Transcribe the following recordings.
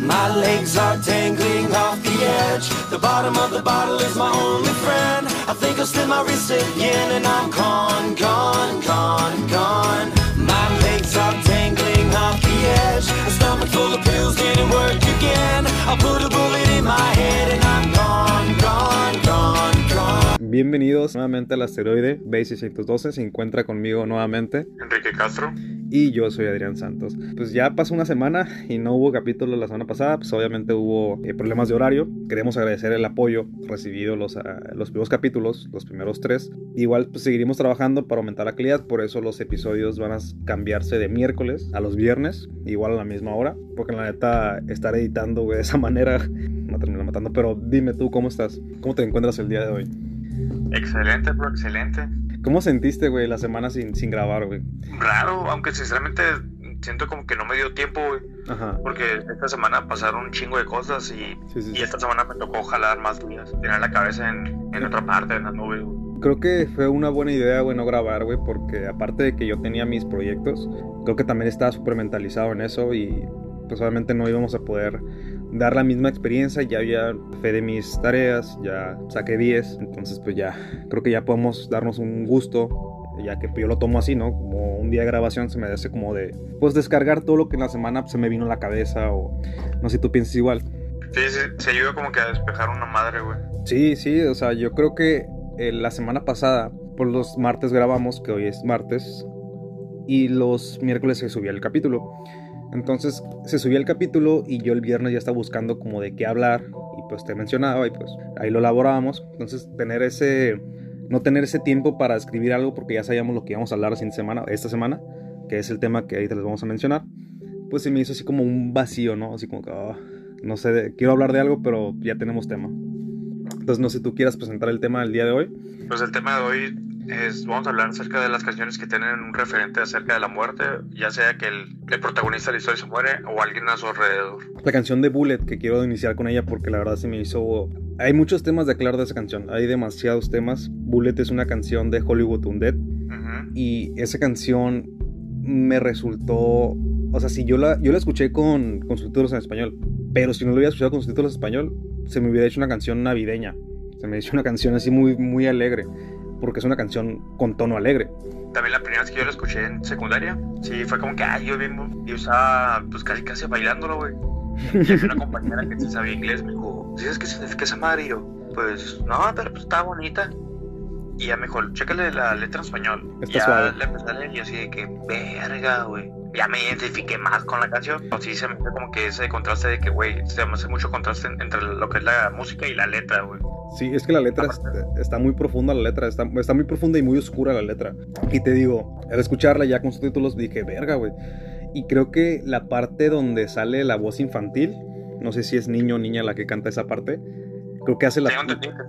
My legs are tangling off the edge. The bottom of the bottle is my only friend. I think I'll slip my wrist again and I'm gone, gone, gone, gone. My legs are tangling off the edge. A stomach full of pills didn't work again. I'll put a bullet in my head and I'm gone, gone, gone. Bienvenidos nuevamente al asteroide Base 612. Se encuentra conmigo nuevamente Enrique Castro. y yo soy Adrián Santos. Pues ya pasó una semana y no hubo capítulo la semana pasada. Pues obviamente hubo eh, problemas de horario. Queremos agradecer el apoyo recibido los, ah, los primeros capítulos, los primeros tres. Igual pues seguiremos trabajando para aumentar la calidad. Por eso los episodios van a cambiarse de miércoles a los viernes, igual a la misma hora. Porque la neta, estar editando güey, de esa manera me termina matando. Pero dime tú, ¿cómo estás? ¿Cómo te encuentras el día de hoy? Excelente, bro, excelente. ¿Cómo sentiste, güey, la semana sin, sin grabar, güey? Raro, aunque sinceramente siento como que no me dio tiempo, güey. Ajá. Porque esta semana pasaron un chingo de cosas y, Sí, sí, y sí. esta semana me tocó jalar más días. Tener la cabeza en, en otra parte, en la nube, güey. Creo que fue una buena idea, güey, no grabar, güey, porque aparte de que yo tenía mis proyectos, creo que también estaba súper mentalizado en eso y pues obviamente no íbamos a poder dar la misma experiencia, ya había fe de mis tareas, ya saqué 10, entonces pues ya, creo que ya podemos darnos un gusto, ya que yo lo tomo así, ¿no? Como un día de grabación se me hace como de, pues descargar todo lo que en la semana se me vino a la cabeza o no sé si tú piensas igual. Sí, sí, se ayuda como que a despejar una madre, güey. Sí, sí, o sea, yo creo que eh, la semana pasada, por los martes grabamos, que hoy es martes, y los miércoles se subía el capítulo. Entonces se subía el capítulo y yo el viernes ya estaba buscando como de qué hablar y pues te mencionaba y pues ahí lo elaborábamos. Entonces tener ese, no tener ese tiempo para escribir algo porque ya sabíamos lo que íbamos a hablar la siguiente semana, esta semana, que es el tema que ahí te les vamos a mencionar, pues se me hizo así como un vacío, ¿no? Así como que, ah, no sé, quiero hablar de algo pero ya tenemos tema. Entonces no sé si tú quieras presentar el tema del día de hoy. Pues el tema de hoy es, vamos a hablar acerca de las canciones que tienen un referente acerca de la muerte, ya sea que el, el protagonista de la historia se muere o alguien a su alrededor. La canción de Bullet, que quiero iniciar con ella porque la verdad se me hizo... Hay muchos temas de aclarar de esa canción, hay demasiados temas. Bullet es una canción de Hollywood Undead Ujú. y esa canción me resultó... O sea, si yo la, yo la escuché con, con subtítulos en español, pero si no lo hubiera escuchado con subtítulos en español, se me hubiera hecho una canción navideña. Se me hizo una canción así muy, muy alegre, porque es una canción con tono alegre. También la primera vez que yo lo escuché en secundaria, sí, fue como que, ay, yo bien, yo estaba pues casi casi bailándolo, güey. Y había una compañera que sí sabía inglés, me dijo, ¿sí sabes qué significa esa madre? Y yo, pues, no, pero pues está bonita. Y ya me dijo, chécale la letra en español. Está ya suave. le empecé a leer y así de que, verga, güey. Ya me identifiqué más con la canción. O sí, se me hace como que ese contraste de que, güey, se me hace mucho contraste entre lo que es la música y la letra, güey. Sí, es que la letra está, está muy profunda, la letra está, está muy profunda y muy oscura la letra. Y te digo, al escucharla ya con subtítulos dije, verga, güey. Y creo que la parte donde sale la voz infantil, no sé si es niño o niña la que canta esa parte, creo que hace la... Es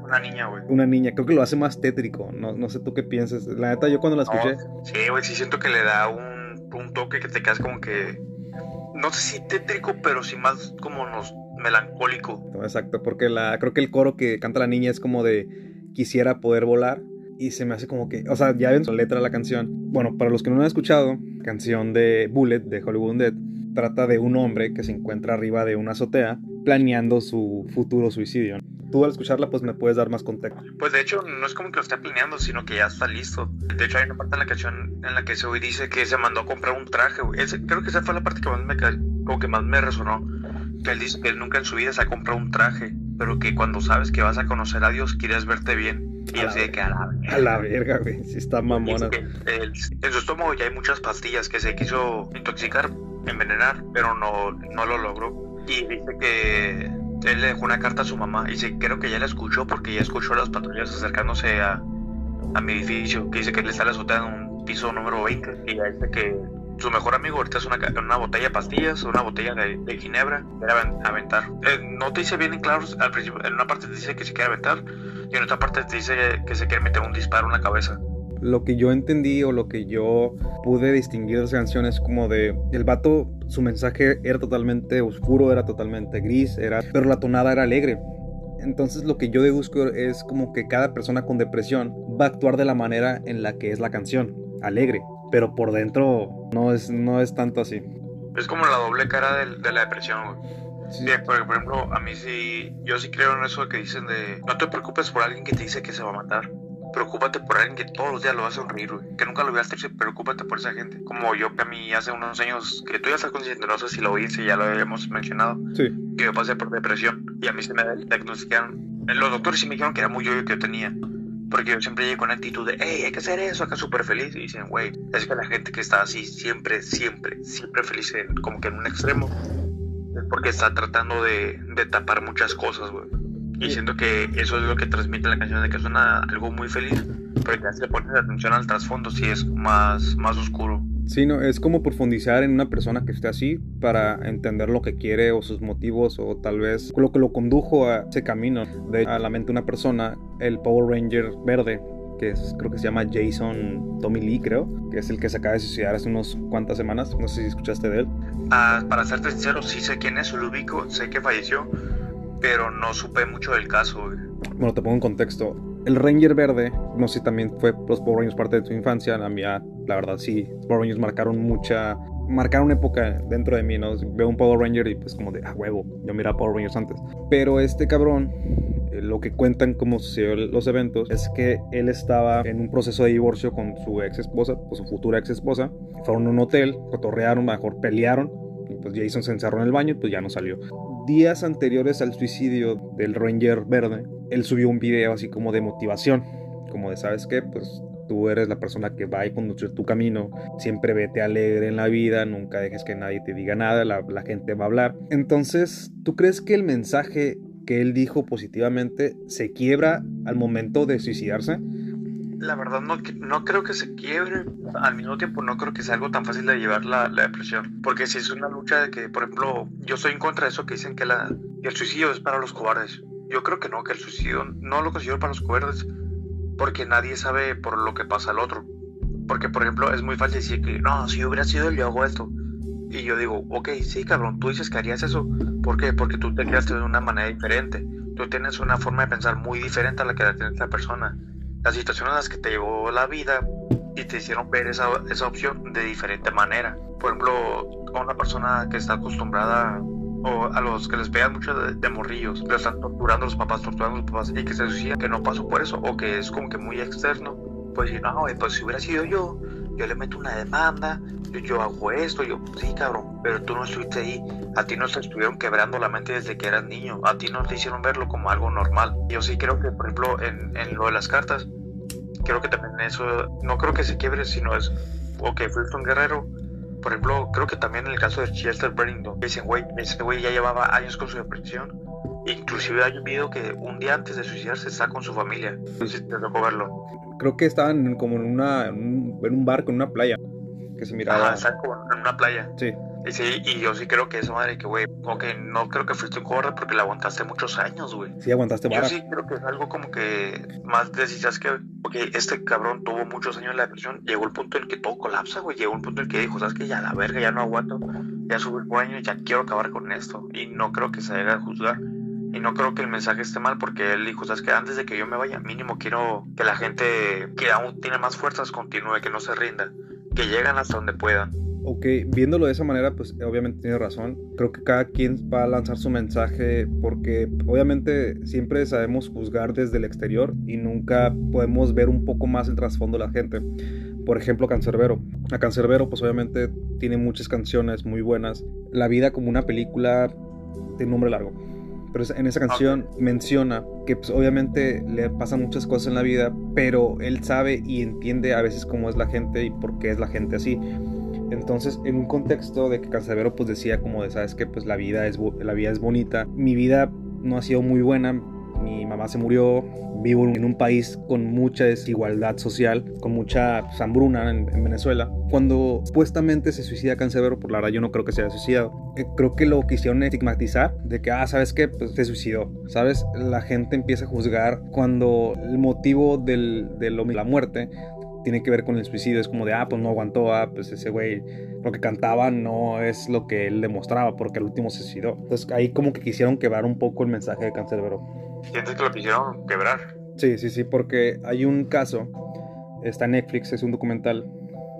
una niña, güey. Una niña, creo que lo hace más tétrico, no, no sé tú qué piensas. La neta, yo cuando la escuché... No, sí, güey, sí siento que le da un, un toque que te quedas como que. No sé si tétrico, pero sí más como nos melancólico. No, Exacto, porque la, creo que el coro que canta la niña es como de quisiera poder volar y se me hace como que, o sea, ya ven su letra la canción. Bueno, para los que no la han escuchado, canción de Bullet de Hollywood Undead trata de un hombre que se encuentra arriba de una azotea planeando su futuro suicidio. Tú al escucharla pues me puedes dar más contexto. Pues de hecho, no es como que lo esté planeando, sino que ya está listo. De hecho, hay una parte en la canción en la que ese güey dice que se mandó a comprar un traje. Ese- creo que esa fue la parte que más me, como que más me resonó. Que él dice que él nunca en su vida se ha comprado un traje, pero que cuando sabes que vas a conocer a Dios, quieres verte bien. Y A así de que a la A la verga, güey, si está mamona. Dice que el- en su estómago ya hay muchas pastillas que se quiso intoxicar, envenenar, pero no, no lo logró. Y dice que él le dejó una carta a su mamá. Y dice, creo que ya la escuchó porque ya escuchó las patrullas acercándose a, a mi edificio. Que dice que él está en la azotea en un piso número 20. Y ya dice que su mejor amigo ahorita es una, una botella de pastillas, una botella de, de ginebra. Quiere aven- aventar. Eh, no te dice bien en claro al principio. En una parte te dice que se quiere aventar. Y en otra parte te dice que se quiere meter un disparo en la cabeza. lo que yo entendí o lo que yo pude distinguir de las canciones como de el vato su mensaje era totalmente oscuro era totalmente gris era pero la tonada era alegre entonces lo que yo deduzco es como que cada persona con depresión va a actuar de la manera en la que es la canción alegre pero por dentro no es no es tanto así Es como la doble cara del- de, la depresión, güey. Sí, porque por ejemplo, a mí sí, yo sí creo en eso que dicen de no te preocupes por alguien que te dice que se va a matar. Preocúpate por alguien que todos los días lo va a sonreír, güey. Que nunca lo veas triste, preocúpate por esa gente. Como yo que a mí hace unos años, que tú ya estás consciente, no sé si lo hice, ya lo habíamos mencionado, Sí. que yo pasé por depresión y a mí se me diagnosticaron. Los doctores sí me dijeron que era muy yo que yo tenía. Porque yo siempre llego con la actitud de, hey, hay que hacer eso, acá súper feliz. Y dicen, güey, es que la gente que está así, siempre, siempre, siempre feliz, en- como que en un extremo, es porque está tratando de, de tapar muchas cosas, güey. Y siento que eso es lo que transmite la canción, de que suena algo muy feliz, pero ya si le pones atención al trasfondo, sí es más, más oscuro. Sí, no, es como profundizar en una persona que esté así para entender lo que quiere o sus motivos o tal vez lo que lo condujo a ese camino. De a la mente de una persona, el Power Ranger verde, que es, creo que se llama Jason Tommy Lee, creo, que es el que se acaba de suicidar hace unos cuantas semanas. No sé si escuchaste de él. Ah, para serte sincero, sí sé quién es, lo ubico, sé que falleció, pero no supe mucho del caso, güey. Bueno, te pongo en contexto. El Ranger verde, no sé si también fue los Power Rangers parte de tu infancia. La mía, la verdad, sí. Power Rangers marcaron mucha. Marcaron época dentro de mí, ¿no? Veo un Power Ranger y pues como de, ah, huevo, yo miraba Power Rangers antes. Pero este cabrón, eh, lo que cuentan como sucedieron los eventos, es que él estaba en un proceso de divorcio con su ex esposa, pues su futura ex esposa. Fueron a un hotel, cotorrearon, mejor pelearon. Y pues Jason se encerró en el baño y pues ya no salió días anteriores al suicidio del Ranger Verde, él subió un video así como de motivación, como de, ¿sabes qué? Pues tú eres la persona que va a conducir tu camino, siempre vete alegre en la vida, nunca dejes que nadie te diga nada, la, gente va a hablar. Entonces, ¿tú crees que el mensaje que él dijo positivamente se quiebra al momento de suicidarse? La verdad no, no creo que se quiebre, al mismo tiempo no creo que sea algo tan fácil de llevar la, la depresión, porque si es una lucha de que, por ejemplo, yo estoy en contra de eso que dicen que, que el suicidio es para los cobardes. Yo creo que no, que el suicidio no lo considero para los cobardes, porque nadie sabe por lo que pasa al otro. Porque, por ejemplo, es muy fácil decir que, no, si yo hubiera sido yo hago esto. Y yo digo, ok, sí, cabrón, tú dices que harías eso. ¿Por qué? Porque tú te creaste de una manera diferente. Tú tienes una forma de pensar muy diferente a la que la tiene esta persona. Las situaciones en las que te llevó la vida y te hicieron ver esa, esa opción de diferente manera. Por ejemplo, a una persona que está acostumbrada o a los que les pegan mucho de, de morrillos, que están torturando los papás, torturando los papás y que se suicida, que no pasó por eso o que es como que muy externo, pues no, güey, pues si hubiera sido yo, yo le meto una demanda, yo, yo hago esto, yo, sí, cabrón, pero tú no estuviste ahí, a ti no te estuvieron quebrando la mente desde que eras niño, a ti no te hicieron verlo como algo normal. Yo sí creo que, por ejemplo, en, en lo de las cartas, creo que también eso, no creo que se quiebre, sino es, ok, fuiste un guerrero, por ejemplo, creo que también en el caso de Chester Bennington, dicen, güey, ese güey ya llevaba años con su depresión. Inclusive hay un video que un día antes de suicidarse está con su familia. No sé si te tocó verlo. Creo que estaban como en, una, en, un, en un barco, en una playa, que se miraba. Ajá, están como en una playa. Sí. Y sí, y yo sí creo que esa madre que, güey, como que no creo que fuiste un cobarde porque la aguantaste muchos años, güey. Sí, aguantaste Yo sí creo que es algo como que más decías que, porque este cabrón tuvo muchos años en la depresión, llegó el punto en que todo colapsa, güey, llegó el punto en que dijo, sabes que ya la verga, ya no aguanto, ya subí el años, ya quiero acabar con esto, y no creo que se haga a juzgar, y no creo que el mensaje esté mal, porque él dijo, sabes que antes de que yo me vaya, mínimo quiero que la gente que aún tiene más fuerzas continúe, que no se rinda, que llegan hasta donde puedan. Ok, viéndolo de esa manera, pues obviamente tiene razón. Creo que cada quien va a lanzar su mensaje porque obviamente siempre sabemos juzgar desde el exterior y nunca podemos ver un poco más el trasfondo de la gente. Por ejemplo, Cancerbero. A Cancerbero, pues obviamente tiene muchas canciones muy buenas. La vida como una película de nombre largo. Pero en esa canción menciona que pues, obviamente le pasan muchas cosas en la vida, pero él sabe y entiende a veces cómo es la gente y por qué es la gente así. Entonces, en un contexto de que Cancerbero pues decía como de, sabes que pues la vida es la vida es bonita, mi vida no ha sido muy buena, mi mamá se murió, vivo en un país con mucha desigualdad social, con mucha pues, hambruna en, en, Venezuela. Cuando supuestamente se suicida Cancerbero, por la verdad yo no creo que se haya suicidado. Eh, creo que lo quisieron estigmatizar de que, ah, ¿sabes qué? Pues se suicidó. ¿Sabes? La gente empieza a juzgar cuando el motivo de la muerte tiene que ver con el suicidio. Es como de, ah, pues no aguantó, ah, pues ese güey lo que cantaba no es lo que él demostraba porque el último se suicidó. Entonces ahí como que quisieron quebrar un poco el mensaje de Cancerbero. ¿Sientes que lo quisieron quebrar? Sí, sí, sí, porque hay un caso, está en Netflix, es un documental,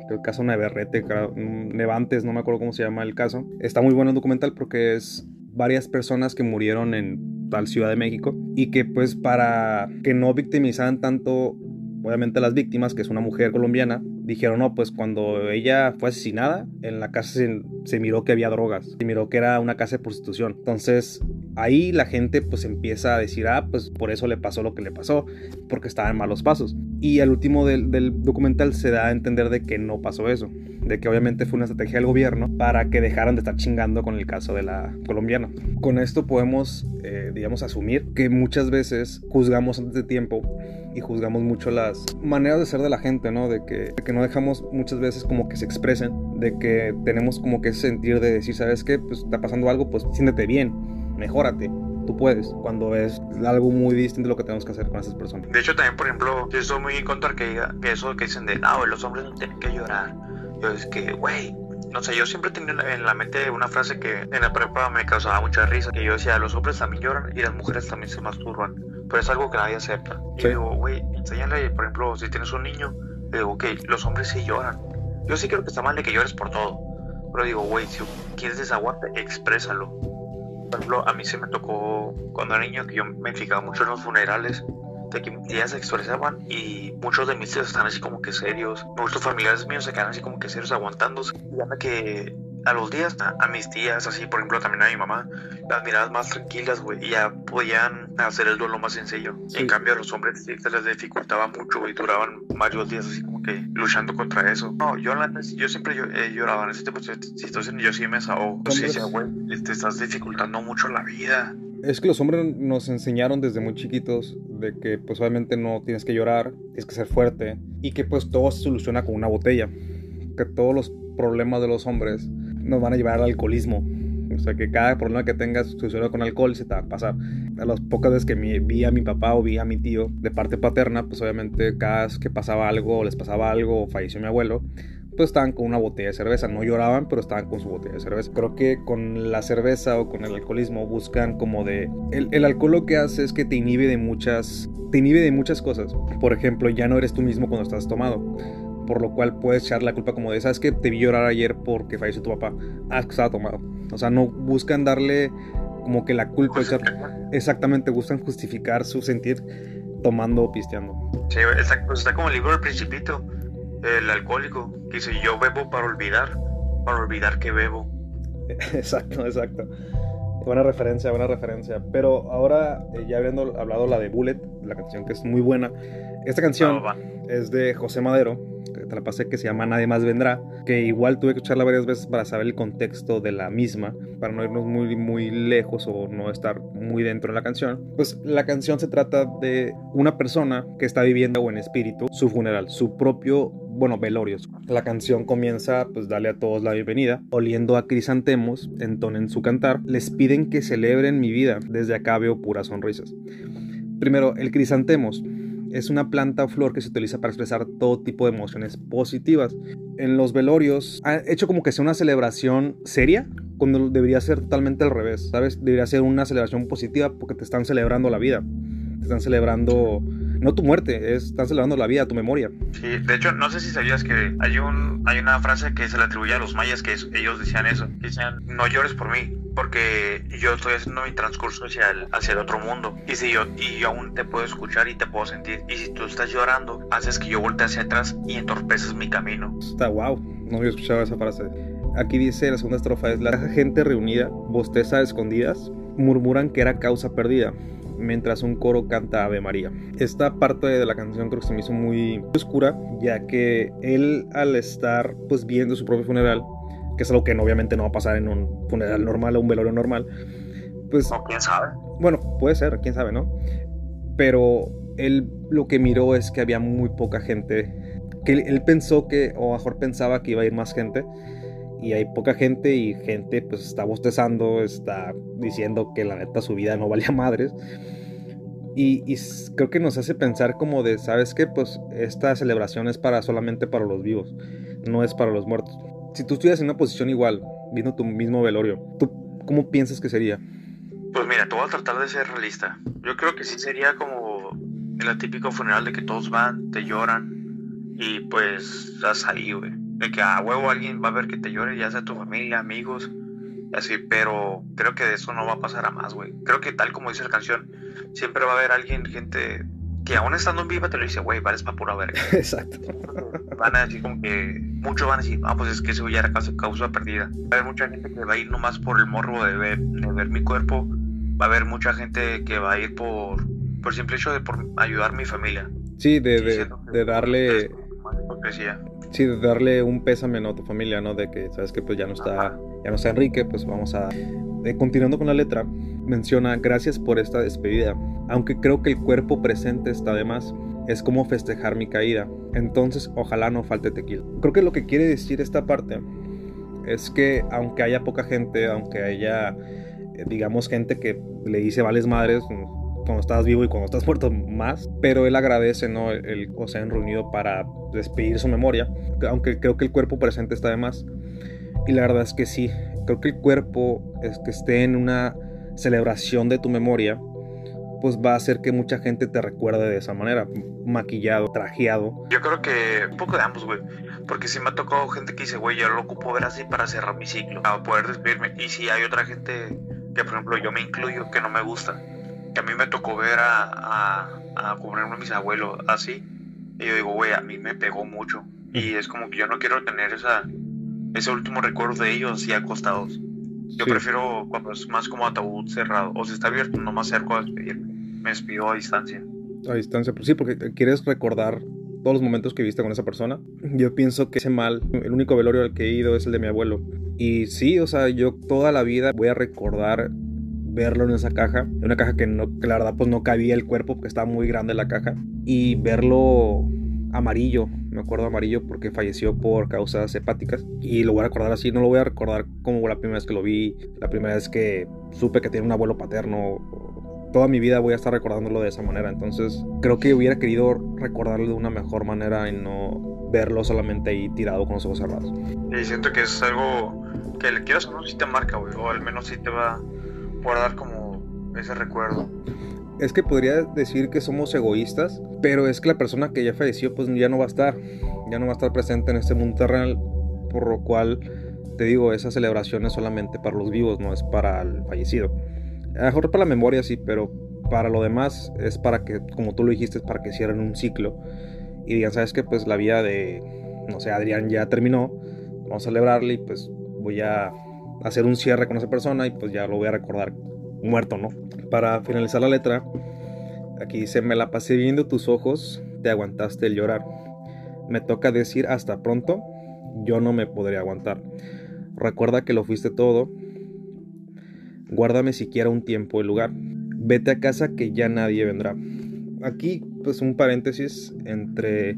el caso Neverrete, Nevantes, no me acuerdo cómo se llama el caso. Está muy bueno el documental porque es varias personas que murieron en tal Ciudad de México y que pues para que no victimizaran tanto obviamente las víctimas, que es una mujer colombiana, dijeron, no, pues cuando ella fue asesinada, en la casa se, miró que había drogas, se miró que era una casa de prostitución. Entonces ahí la gente pues empieza a decir, ah, pues por eso le pasó lo que le pasó, porque estaba en malos pasos. Y al último del, del documental se da a entender de que no pasó eso, de que obviamente fue una estrategia del gobierno para que dejaran de estar chingando con el caso de la colombiana. Con esto podemos, eh, digamos, asumir que muchas veces juzgamos antes de tiempo y juzgamos mucho las maneras de ser de la gente, ¿no? De que, que no dejamos muchas veces como que se expresen, de que tenemos como que sentir de decir, ¿sabes qué? Pues está pasando algo, pues siéntete bien, mejórate, tú puedes cuando es algo muy distinto lo que tenemos que hacer con esas personas. De hecho, también, por ejemplo, yo estoy muy en contra que que eso que dicen de, no, los hombres no tienen que llorar. Yo es que, güey, no sé, yo siempre tenía en la mente una frase que en la prepa me causaba mucha risa, que yo decía, los hombres también lloran y las mujeres también se masturban, pero es algo que nadie acepta. Y digo, güey, enséñale, por ejemplo, si tienes un niño, digo, ok, los hombres sí lloran. Yo sí creo que está mal de que llores por todo, pero digo, güey, si quieres desaguarte, exprésalo. Por ejemplo, a mí se me tocó cuando era niño que yo me fijaba mucho en los funerales de que tías se expresaban y muchos de mis tíos están así como que serios. Muchos familiares míos se quedan así como que serios aguantándose. Y ya que a los días, a, mis tías, así por ejemplo también a mi mamá, las miradas más tranquilas, güey, y ya podían hacer el duelo más sencillo. En cambio a los hombres se les dificultaba mucho, y duraban varios días así como que luchando contra eso. No, yo, yo siempre yo, he llorado en ese tipo de situaciones, yo sí me desahogo. Sí, güey, te estás dificultando mucho la vida. Es que los hombres nos enseñaron desde muy chiquitos de que pues obviamente no tienes que llorar, tienes que ser fuerte y que pues todo se soluciona con una botella. Que todos los problemas de los hombres nos van a llevar al alcoholismo. O sea, que cada problema que tengas soluciona con alcohol se te va a pasar. A las pocas veces que vi a mi papá o vi a mi tío de parte paterna, pues obviamente cada vez que pasaba algo les pasaba algo o falleció mi abuelo, pues estaban con una botella de cerveza. No lloraban, pero estaban con su botella de cerveza. Creo que con la cerveza o con el alcoholismo buscan como de... El, el alcohol lo que hace es que te inhibe de muchas... Te inhibe de muchas cosas. Por ejemplo, ya no eres tú mismo cuando estás tomado por lo cual puedes echar la culpa como de, ¿sabes que Te vi llorar ayer porque falleció tu papá. Ah, que estaba tomado. O sea, no buscan darle como que la culpa. exactamente, buscan justificar su sentir tomando o pisteando. Sí, exacto. Está como el libro del principito, el alcohólico, que dice, yo bebo para olvidar, para olvidar que bebo. exacto, exacto. Buena referencia, buena referencia. Pero ahora, eh, ya habiendo hablado la de Bullet, la canción que es muy buena, esta canción es de José Madero, te la pasé que se llama Nadie más vendrá, que igual tuve que escucharla varias veces para saber el contexto de la misma, para no irnos muy, muy lejos o no estar muy dentro de la canción. Pues la canción se trata de una persona que está viviendo en espíritu su funeral, su propio, bueno, velorio. La canción comienza, pues dale a todos la bienvenida, oliendo a crisantemos, entonen su cantar, les piden que celebren mi vida, desde acá veo puras sonrisas. Primero, el crisantemos es una planta o flor que se utiliza para expresar todo tipo de emociones positivas. En los velorios ha hecho como que sea una celebración seria, cuando debería ser totalmente al revés, ¿sabes? Debería ser una celebración positiva porque te están celebrando la vida. Te están celebrando no tu muerte, es, están celebrando la vida, tu memoria. Sí, de hecho, no sé si sabías que hay un hay una frase que se le atribuye a los mayas que ellos decían eso, que decían, no llores por mí, porque yo estoy haciendo mi transcurso hacia el, hacia el otro mundo. Y si yo, y yo aún te puedo escuchar y te puedo sentir. Y si tú estás llorando, haces que yo voltee hacia atrás y entorpeces mi camino. Está wow, no había escuchado esa frase. Aquí dice la segunda estrofa es la gente reunida, bosteza escondidas, murmuran que era causa perdida mientras un coro canta Ave María. Esta parte de la canción creo que se me hizo muy oscura, ya que él al estar pues viendo su propio funeral, que es algo que obviamente no va a pasar en un funeral normal o un velorio normal, pues... No, quién sabe. Bueno, puede ser, quién sabe, ¿no? Pero él lo que miró es que había muy poca gente, que él, pensó que, o mejor pensaba que iba a ir más gente, y hay poca gente y gente pues está bostezando, está diciendo que la neta su vida no valía madres. Y, creo que nos hace pensar como de, ¿sabes qué? Pues esta celebración es para solamente para los vivos, no es para los muertos. Si tú estuvieras en una posición igual, viendo tu mismo velorio, ¿tú cómo piensas que sería? Pues mira, tú vas a tratar de ser realista. Yo creo que sí sería como el típico funeral de que todos van, te lloran y pues estás ahí, güey de que a huevo alguien va a ver que te llore, ya sea tu familia, amigos, así, pero creo que de eso no va a pasar a más, güey. Creo que tal como dice la canción, siempre va a haber alguien, gente que aún estando en viva te lo dice, güey, vales para pura verga. Exacto. Van a decir como que, muchos van a decir, ah, pues es que ese güey era causa, causa perdida. Va a haber mucha gente que va a ir nomás por el morbo de ver, de ver mi cuerpo. Va a haber mucha gente que va a ir por, por simple hecho de por ayudar a mi familia. Sí, de, Sí, de, de darle... hipocresía. Sí, darle un pésame ¿no? a tu familia, ¿no? De que, sabes que pues ya no está, ya no está Enrique, pues vamos a... eh, continuando con la letra, menciona, gracias por esta despedida. Aunque creo que el cuerpo presente está de más, es como festejar mi caída. Entonces, ojalá no falte tequila. Creo que lo que quiere decir esta parte es que aunque haya poca gente, aunque haya, eh, digamos, gente que le dice vales madres cuando estás vivo y cuando estás muerto más, pero él agradece, ¿no? El, el o sea, reunido para despedir su memoria, aunque creo que el cuerpo presente está de más. Y la verdad es que sí, creo que el cuerpo es que esté en una celebración de tu memoria, pues va a hacer que mucha gente te recuerde de esa manera, maquillado, trajeado. Yo creo que un poco de ambos, güey. Porque si me ha tocado gente que dice, güey, yo lo ocupo ver así para cerrar mi ciclo, para poder despedirme. Y si hay otra gente que, por ejemplo, yo me incluyo, que no me gusta, que a mí me tocó ver a, a, a a mis abuelos así. Y yo digo, güey, a mí me pegó mucho. Y es como que yo no quiero tener esa, ese último recuerdo de ellos así acostados. Yo Sí. prefiero cuando es más como ataúd cerrado. O si está abierto, no me acerco a despedirme. Me despido a distancia. a distancia. Pues sí, porque quieres recordar todos los momentos que viste con esa persona. Yo pienso que ese mal, el único velorio al que he ido es el de mi abuelo. Y sí, o sea, yo toda la vida voy a recordar verlo en esa caja, en una caja que, no, que la verdad pues no cabía el cuerpo porque estaba muy grande la caja y verlo amarillo, me acuerdo amarillo porque falleció por causas hepáticas y lo voy a recordar así, no lo voy a recordar como la primera vez que lo vi, la primera vez que supe que tiene un abuelo paterno toda mi vida voy a estar recordándolo de esa manera. Entonces, creo que hubiera querido recordarlo de una mejor manera y no verlo solamente ahí tirado con los ojos cerrados. Y siento que es algo que le quieras o no, sí te marca. O al menos sí te va guardar como ese recuerdo. Es que podría decir que somos egoístas, pero es que la persona que ya falleció, pues ya no va a estar, ya no va a estar presente en este mundo terrenal, por lo cual te digo, esa celebración es solamente para los vivos, no es para el fallecido. A lo mejor para la memoria sí, pero para lo demás es para que, como tú lo dijiste, es para que cierren un ciclo y digan, sabes que pues la vida de, no sé, Adrián ya terminó, vamos a celebrarle y pues voy a hacer un cierre con esa persona y pues ya lo voy a recordar muerto, ¿no? Para finalizar la letra, aquí dice, me la pasé viendo tus ojos, te aguantaste el llorar. Me toca decir hasta pronto, yo no me podré aguantar. Recuerda que lo fuiste todo. Guárdame siquiera un tiempo el lugar. Vete a casa que ya nadie vendrá. Aquí, pues un paréntesis entre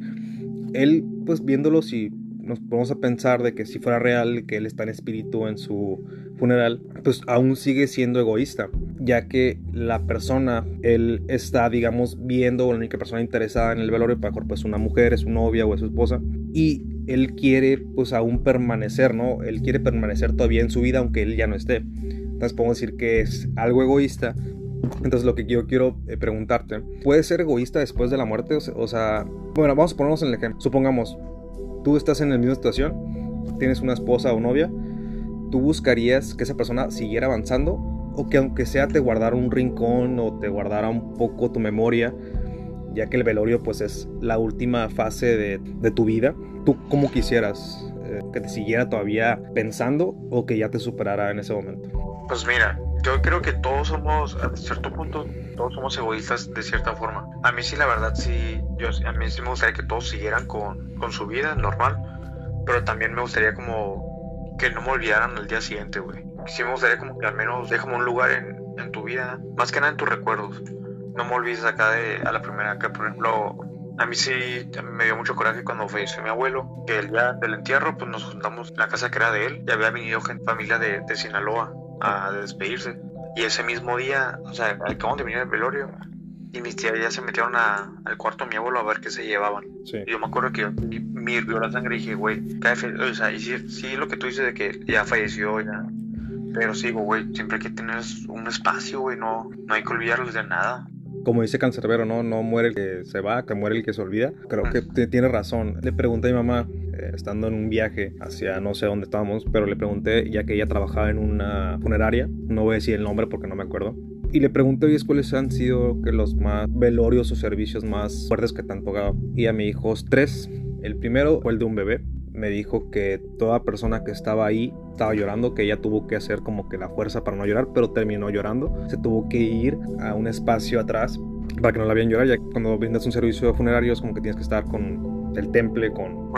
él, pues viéndolo si nos ponemos a pensar de que si fuera real, que él está en espíritu en su funeral, pues aún sigue siendo egoísta, ya que la persona, él está, digamos, viendo, la única persona interesada en el velorio, para mejor pues una mujer, es su novia o es su esposa, y él quiere pues aún permanecer, ¿no? Él quiere permanecer todavía en su vida aunque él ya no esté. Entonces podemos decir que es algo egoísta. Entonces lo que yo quiero eh, preguntarte, ¿puedes ser egoísta después de la muerte? O sea, bueno, vamos a ponernos en el ejemplo. Supongamos, tú estás en la misma situación, tienes una esposa o novia, ¿tú buscarías que esa persona siguiera avanzando? O que aunque sea te guardara un rincón o te guardara un poco tu memoria, ya que el velorio pues es la última fase de, tu vida. ¿Tú cómo quisieras eh, que te siguiera todavía pensando o que ya te superara en ese momento? Pues mira, yo creo que todos somos, a cierto punto, todos somos egoístas de cierta forma. A mí sí, la verdad, sí, yo, a mí sí me gustaría que todos siguieran con, con su vida normal, pero también me gustaría como que no me olvidaran al día siguiente, güey. Sí me gustaría como que al menos déjame un lugar en, en tu vida, más que nada en tus recuerdos. No me olvides acá de a la primera, que por ejemplo, a mí sí me dio mucho coraje cuando falleció mi abuelo, que el día del entierro, pues nos juntamos en la casa que era de él, y había venido gente, familia de, de Sinaloa a despedirse. Y ese mismo día, o sea, acabamos de venir del velorio, y mis tías ya se metieron a- al cuarto de mi abuelo a ver qué se llevaban. Sí. Y yo me acuerdo que me hirvió la sangre y dije, güey, o sea, y sí, sí lo que tú dices de que ya falleció, ya. Pero sigo, güey, siempre hay que tener un espacio, güey, no, no hay que olvidarlos de nada. Como dice Cancerbero, ¿no? No muere el que se va, que muere el que se olvida. Creo que tiene razón. Le pregunté a mi mamá, eh, estando en un viaje hacia no sé dónde estábamos, pero le pregunté, ya que ella trabajaba en una funeraria, no voy a decir el nombre porque no me acuerdo, y le pregunté, oye, ¿cuáles han sido que los más velorios o servicios más fuertes que te han tocado? Y ella me dijo, tres. El primero fue el de un bebé. Me dijo que toda persona que estaba ahí estaba llorando, que ella tuvo que hacer como que la fuerza para no llorar, pero terminó llorando. Se tuvo que ir a un espacio atrás para que no la vean llorar, ya que cuando brindas un servicio funerario es como que tienes que estar con el temple, con...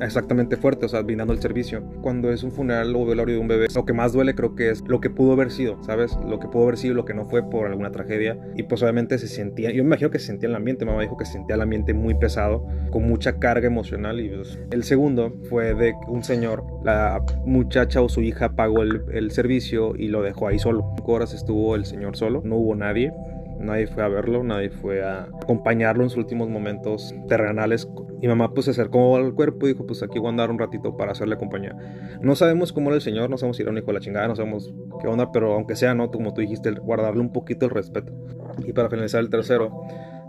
exactamente fuerte, o sea, brindando el servicio. Cuando es un funeral o velorio de un bebé, lo que más duele creo que es lo que pudo haber sido, ¿sabes? Lo que pudo haber sido, lo que no fue por alguna tragedia. Y pues obviamente se sentía, yo me imagino que se sentía el ambiente, mamá dijo que se sentía el ambiente muy pesado, con mucha carga emocional. Y pues, el segundo fue de un señor, la muchacha o su hija pagó el, el servicio y lo dejó ahí solo. Cinco horas estuvo el señor solo, no hubo nadie. Nadie fue a verlo, nadie fue a acompañarlo en sus últimos momentos terrenales. Mi mamá pues se acercó al cuerpo y dijo pues aquí voy a andar un ratito para hacerle compañía. No sabemos cómo era el señor, no sabemos si era un hijo de la chingada, no sabemos qué onda, pero aunque sea, ¿no? Como tú dijiste, guardarle un poquito el respeto. Y para finalizar el tercero,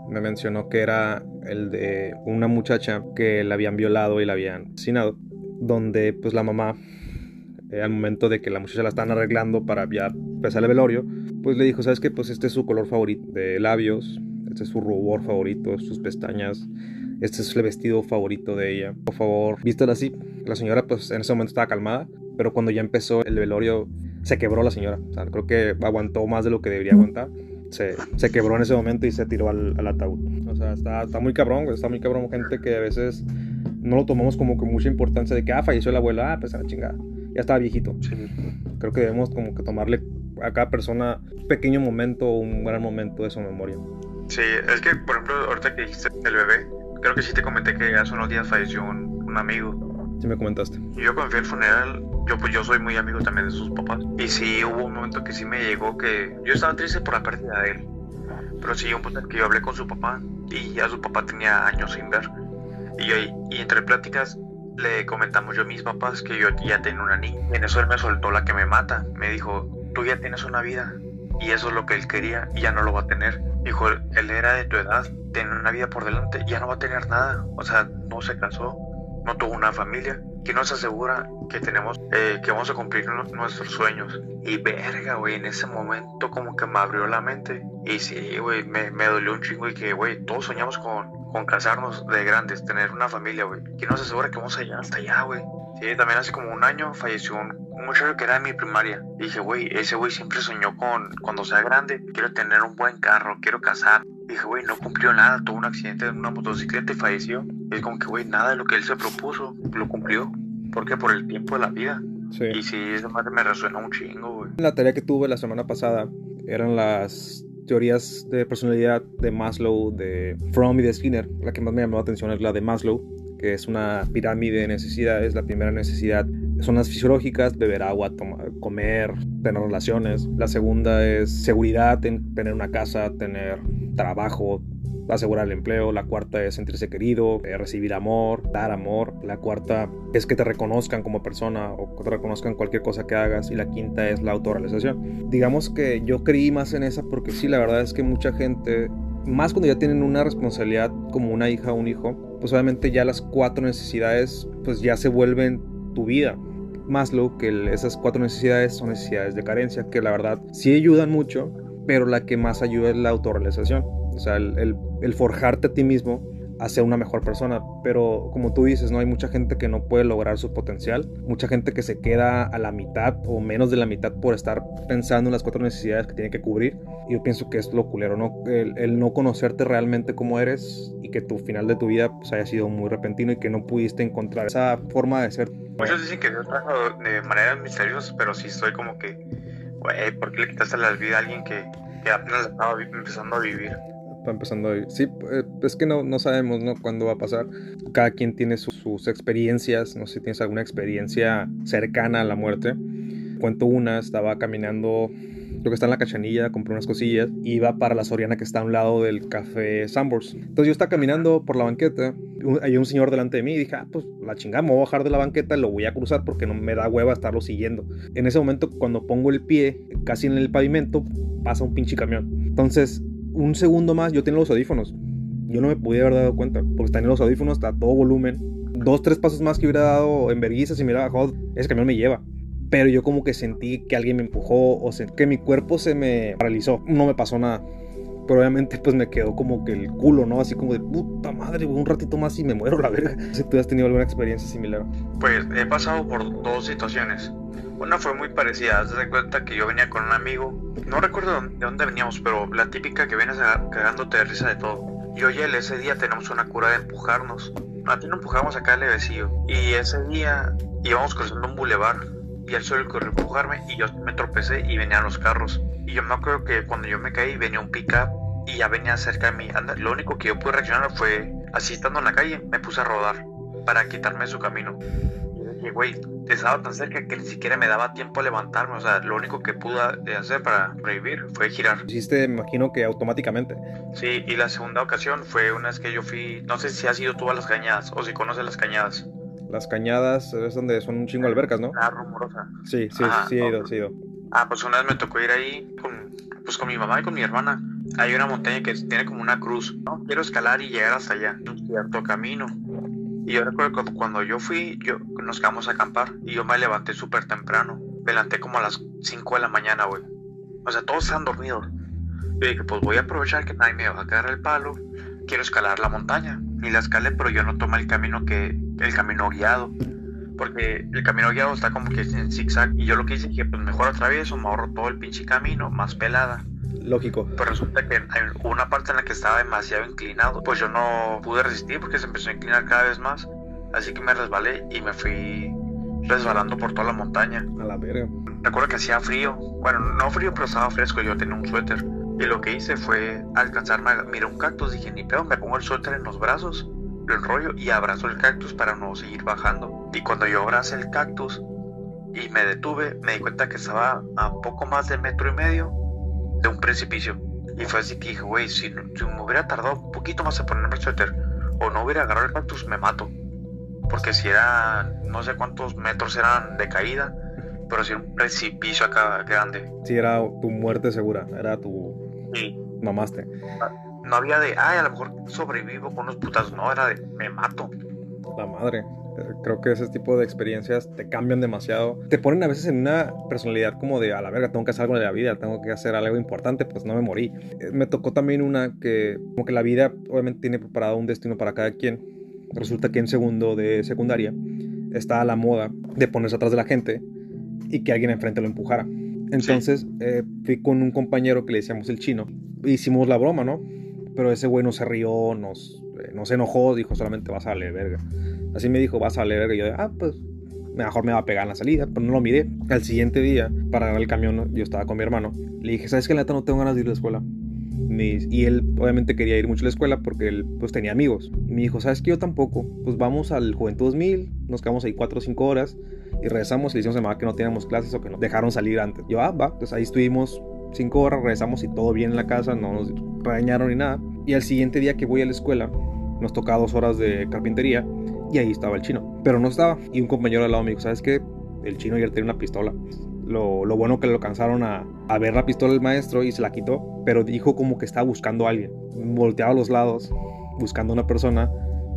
me mencionó que era el de una muchacha que la habían violado y la habían asesinado, donde pues la mamá, eh, al momento de que la muchacha la estaban arreglando para ya empezar el velorio, pues le dijo, ¿sabes qué? Pues este es su color favorito de labios, este es su rubor favorito, sus pestañas, este es el vestido favorito de ella. Por favor, vístela así. La señora pues en ese momento estaba calmada, pero cuando ya empezó el velorio se quebró la señora. Creo que aguantó más de lo que debería aguantar. Se, se quebró en ese momento y se tiró al, al ataúd. O sea, está, está muy cabrón, está muy cabrón. Gente que a veces no lo tomamos como que mucha importancia de que, ah, falleció el abuelo, ah, pues a la chingada. Ya estaba viejito. Sí. Creo que debemos como que tomarle a cada persona un pequeño momento o un gran momento de su memoria. Sí, es que, por ejemplo, ahorita que dijiste el bebé, creo que sí te comenté que hace unos días falleció un, un amigo. Sí me comentaste. Y yo cuando fui al funeral, yo pues yo soy muy amigo también de sus papás. Y sí hubo un momento que sí me llegó que yo estaba triste por la pérdida de él. Pero sí un punto en que yo hablé con su papá y ya su papá tenía años sin ver. Y, yo, y entre pláticas le comentamos yo a mis papás que yo ya tenía una niña. En eso él me soltó la que me mata. Me dijo, tú ya tienes una vida. Y eso es lo que él quería y ya no lo va a tener. Dijo, él era de tu edad, tiene una vida por delante, ya no va a tener nada. O sea, no se casó, no tuvo una familia. que nos asegura que tenemos, eh, que vamos a cumplir nu- nuestros sueños? Y verga, güey, en ese momento como que me abrió la mente. Y sí, güey, me, me dolió un chingo y que, güey, todos soñamos con, con casarnos de grandes, tener una familia, güey. ¿Quién nos asegura que vamos allá hasta allá, güey? Sí, también hace como un año falleció un, un muchacho que era de mi primaria. Y dije, güey, ese güey siempre soñó con, cuando sea grande, quiero tener un buen carro, quiero casar. Dije, güey, no cumplió nada, tuvo un accidente en una motocicleta y falleció. Y es como que, güey, nada de lo que él se propuso lo cumplió. ¿Por qué? Por el tiempo de la vida. Sí. Y sí, esa madre me resuena un chingo, güey. La tarea que tuve la semana pasada eran las teorías de personalidad de Maslow, de Fromm y de Skinner. La que más me llamó la atención es la de Maslow, que es una pirámide de necesidades. La primera necesidad son las fisiológicas, beber agua, toma- comer, tener relaciones. La segunda es seguridad, en tener una casa, tener trabajo, asegurar el empleo. La cuarta es sentirse querido, eh, recibir amor, dar amor. La cuarta es que te reconozcan como persona o que te reconozcan cualquier cosa que hagas. Y la quinta es la autorrealización. Digamos que yo creí más en esa porque sí, la verdad es que mucha gente, más cuando ya tienen una responsabilidad como una hija o un hijo, pues obviamente ya las cuatro necesidades pues ya se vuelven tu vida. Maslow, que esas cuatro necesidades son necesidades de carencia, que la verdad sí ayudan mucho, pero la que más ayuda es la autorrealización. O sea, el, el- el forjarte a ti mismo hacia una mejor persona. Pero como tú dices, ¿no? Hay mucha gente que no puede lograr su potencial. Mucha gente que se queda a la mitad o menos de la mitad por estar pensando en las cuatro necesidades que tiene que cubrir. Y yo pienso que es lo culero, ¿no? El, el no conocerte realmente como eres y que tu final de tu vida pues, haya sido muy repentino y que no pudiste encontrar esa forma de ser. Muchos dicen que Dios trajo de maneras misteriosas, pero sí estoy como que, güey, ¿por qué le quitaste la vida a alguien que, que apenas estaba empezando a vivir? Está empezando vivir. Sí, eh, es que no, no sabemos ¿no? cuándo va a pasar. Cada quien tiene su- sus experiencias. No sé si tienes alguna experiencia cercana a la muerte. Cuento una, estaba caminando, creo que está en la cachanilla, compré unas cosillas. Iba para la Soriana que está a un lado del café Sambors. Entonces yo estaba caminando por la banqueta. Hay un señor delante de mí y dije, ah, pues la chingada, me voy a bajar de la banqueta y lo voy a cruzar porque no me da hueva estarlo siguiendo. En ese momento, cuando pongo el pie casi en el pavimento, pasa un pinche camión. Entonces, un segundo más, yo tenía los audífonos. Yo no me podía haber dado cuenta, porque en los audífonos, a todo volumen. dos, tres pasos más que hubiera dado en vergüenza si me hubiera bajado, ese camión me lleva. Pero yo como que sentí que alguien me empujó o que mi cuerpo se me paralizó. No me pasó nada. Pero obviamente pues me quedó como que el culo, ¿no? Así como de puta madre, un ratito más y me muero la verga. Si tú has tenido alguna experiencia similar. Pues he pasado por dos situaciones. Una fue muy parecida, haz de cuenta que yo venía con un amigo, no recuerdo de dónde veníamos, pero la típica que vienes cagándote de risa de todo. Y oye, ese día tenemos una cura de empujarnos. A ti no empujamos acá el levecillo. Y ese día íbamos cruzando un bulevar y él solo corrió a empujarme y yo me tropecé y venían los carros. Y yo me acuerdo que cuando yo me caí venía un pickup y ya venía cerca de mí. Anda, lo único que yo pude reaccionar fue, así estando en la calle, me puse a rodar para quitarme su camino. Y güey, estaba tan cerca que ni siquiera me daba tiempo a levantarme. O sea, lo único que pude hacer para revivir fue girar. Hiciste, me imagino que automáticamente. Sí, y la segunda ocasión fue una vez que yo fui, no sé si has ido tú a las cañadas o si conoces las cañadas. Las cañadas es donde son un chingo albercas, ¿no? Ah, rumorosa. Sí, sí, sí, he ido, sí he ido. Ah, pues una vez me tocó ir ahí con, pues con mi mamá y con mi hermana. Hay una montaña que tiene como una cruz. No quiero escalar y llegar hasta allá. Un cierto camino. Y yo recuerdo que cuando yo fui, yo, nos quedamos a acampar y yo me levanté súper temprano. Me levanté como a las 5 de la mañana, güey. O sea, todos están dormidos. Yo dije, pues voy a aprovechar que nadie me va a caer el palo. Quiero escalar la montaña. Y la escalé, pero yo no tomé el camino que, el camino guiado. Porque el camino guiado está como que en zigzag. Y yo lo que hice, dije, pues mejor atravieso, me ahorro todo el pinche camino, más pelada. Lógico. Pues resulta que hay una parte en la que estaba demasiado inclinado. Pues yo no pude resistir porque se empezó a inclinar cada vez más. Así que me resbalé y me fui resbalando por toda la montaña. A la verga. Recuerdo que hacía frío. Bueno, no frío, pero estaba fresco. Yo tenía un suéter. Y lo que hice fue alcanzarme a mirar un cactus. Dije, ni pedo, me pongo el suéter en los brazos, lo enrollo y abrazo el cactus para no seguir bajando. Y cuando yo abracé el cactus y me detuve, me di cuenta que estaba a poco más de metro y medio de un precipicio. Y fue así que dije, güey, si, me hubiera tardado un poquito más a ponerme el suéter o no hubiera agarrado el cactus, me mato. Porque si era, no sé cuántos metros eran de caída, pero si era un precipicio acá grande. Si era tu muerte segura, era tu... Sí. Mamaste. No había de, ay, a lo mejor sobrevivo con unos putas, no, era de, me mato. La madre. Creo que ese tipo de experiencias te cambian demasiado. Te ponen a veces en una personalidad como de a la verga, tengo que hacer algo de la vida, tengo que hacer algo importante, pues no me morí. Eh, me tocó también una que, como que la vida obviamente tiene preparado un destino para cada quien. Resulta que en segundo de secundaria está a la moda de ponerse atrás de la gente y que alguien enfrente lo empujara. Entonces eh, fui con un compañero que le decíamos el chino. Hicimos la broma, ¿no? Pero ese güey no se rió, nos, eh, nos enojó, dijo solamente vas a leer verga. Así me dijo, vas a leer. Y yo, ah, pues mejor me va a pegar en la salida, pero no lo miré. Al siguiente día, para agarrar el camión, yo estaba con mi hermano. Le dije, ¿sabes qué? La neta no tengo ganas de ir a la escuela. y él obviamente quería ir mucho a la escuela porque él pues tenía amigos. Y me dijo, ¿sabes qué? Yo tampoco. Pues vamos al Juventud 2000, nos quedamos ahí 4 o 5 horas y regresamos y le hicimos que no teníamos clases o que nos dejaron salir antes. Yo, ah, va. Pues ahí estuvimos 5 horas, regresamos y todo bien en la casa, no nos regañaron ni nada. Y al siguiente día que voy a la escuela, nos tocaba dos horas de carpintería y ahí estaba el chino. Pero no estaba. Y un compañero al lado me dijo, ¿sabes qué? El chino ya tenía una pistola. Lo, lo, bueno que lo alcanzaron a, a, ver la pistola del maestro y se la quitó, pero dijo como que estaba buscando a alguien. Volteaba a los lados, buscando a una persona.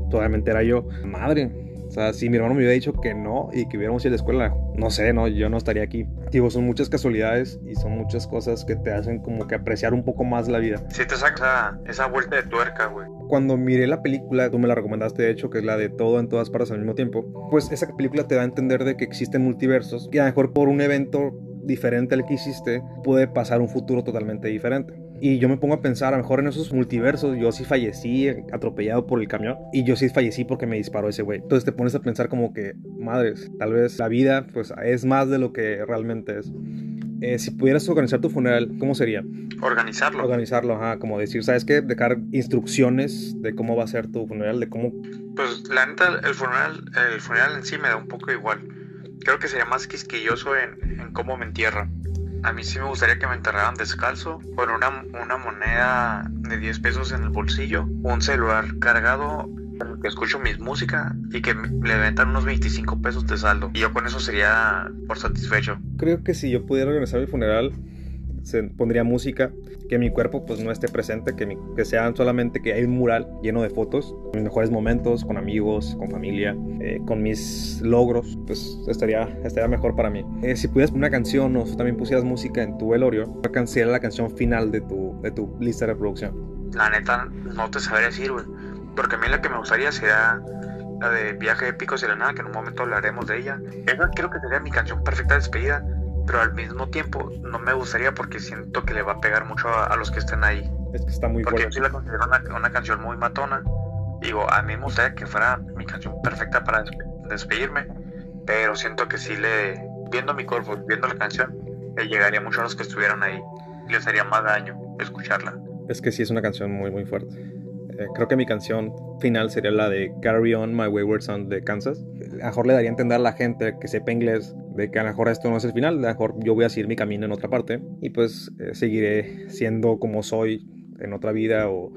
Totalmente era yo. Madre, o sea, si mi hermano me hubiera dicho que no y que hubiéramos ido a la escuela, no sé, no, yo no estaría aquí. Digo, son muchas casualidades y son muchas cosas que te hacen como que apreciar un poco más la vida. Sí, te saca esa vuelta de tuerca, güey. Cuando miré la película, tú me la recomendaste de hecho, que es la de todo en todas partes al mismo tiempo, pues esa película te da a entender de que existen multiversos y a lo mejor por un evento diferente al que hiciste puede pasar un futuro totalmente diferente. Y yo me pongo a pensar, a lo mejor en esos multiversos, yo sí fallecí atropellado por el camión. Y yo sí fallecí porque me disparó ese güey. Entonces te pones a pensar como que, madres, tal vez la vida pues es más de lo que realmente es. Eh, si pudieras organizar tu funeral, ¿cómo sería? Organizarlo. Organizarlo, ajá, como decir, ¿sabes qué? Dejar instrucciones de cómo va a ser tu funeral, de cómo... Pues la neta, el funeral, el funeral en sí me da un poco igual. Creo que sería más quisquilloso en, en cómo me entierran. A mí sí me gustaría que me enterraran descalzo, con una, una moneda de 10 pesos en el bolsillo, un celular cargado que escucho mis música y que le ventan unos 25 pesos de saldo. Y yo con eso sería por satisfecho. Creo que si yo pudiera organizar mi funeral, se pondría música, que mi cuerpo pues no esté presente, que, mi- que sean solamente que hay un mural lleno de fotos, mis mejores momentos con amigos, con familia, eh, con mis logros, pues estaría, estaría mejor para mí. Eh, si pudieras poner una canción o también pusieras música en tu velorio, ¿cuál can- sería la canción final de tu, de tu lista de reproducción? La neta, no te sabría decir, güey. Porque a mí la que me gustaría sería la de Viaje Épico hacia la Nada, que en un momento hablaremos de ella. Esa creo que sería mi canción perfecta de despedida, pero al mismo tiempo no me gustaría porque siento que le va a pegar mucho a, a los que estén ahí. Es que está muy Porque yo fuerte. sí la considero una, una canción muy matona. Digo, a mí me gustaría que fuera mi canción perfecta para despe- despedirme, pero siento que sí le, viendo mi cuerpo, viendo la canción, le llegaría mucho a los que estuvieran ahí. y Les haría más daño escucharla. Es que sí es una canción muy, muy fuerte. Eh, creo que mi canción final sería la de Carry On My Wayward Son de Kansas. A lo mejor le daría a entender a la gente que sepa inglés de que a lo mejor esto no es el final, a lo mejor yo voy a seguir mi camino en otra parte y pues eh, seguiré siendo como soy en otra vida o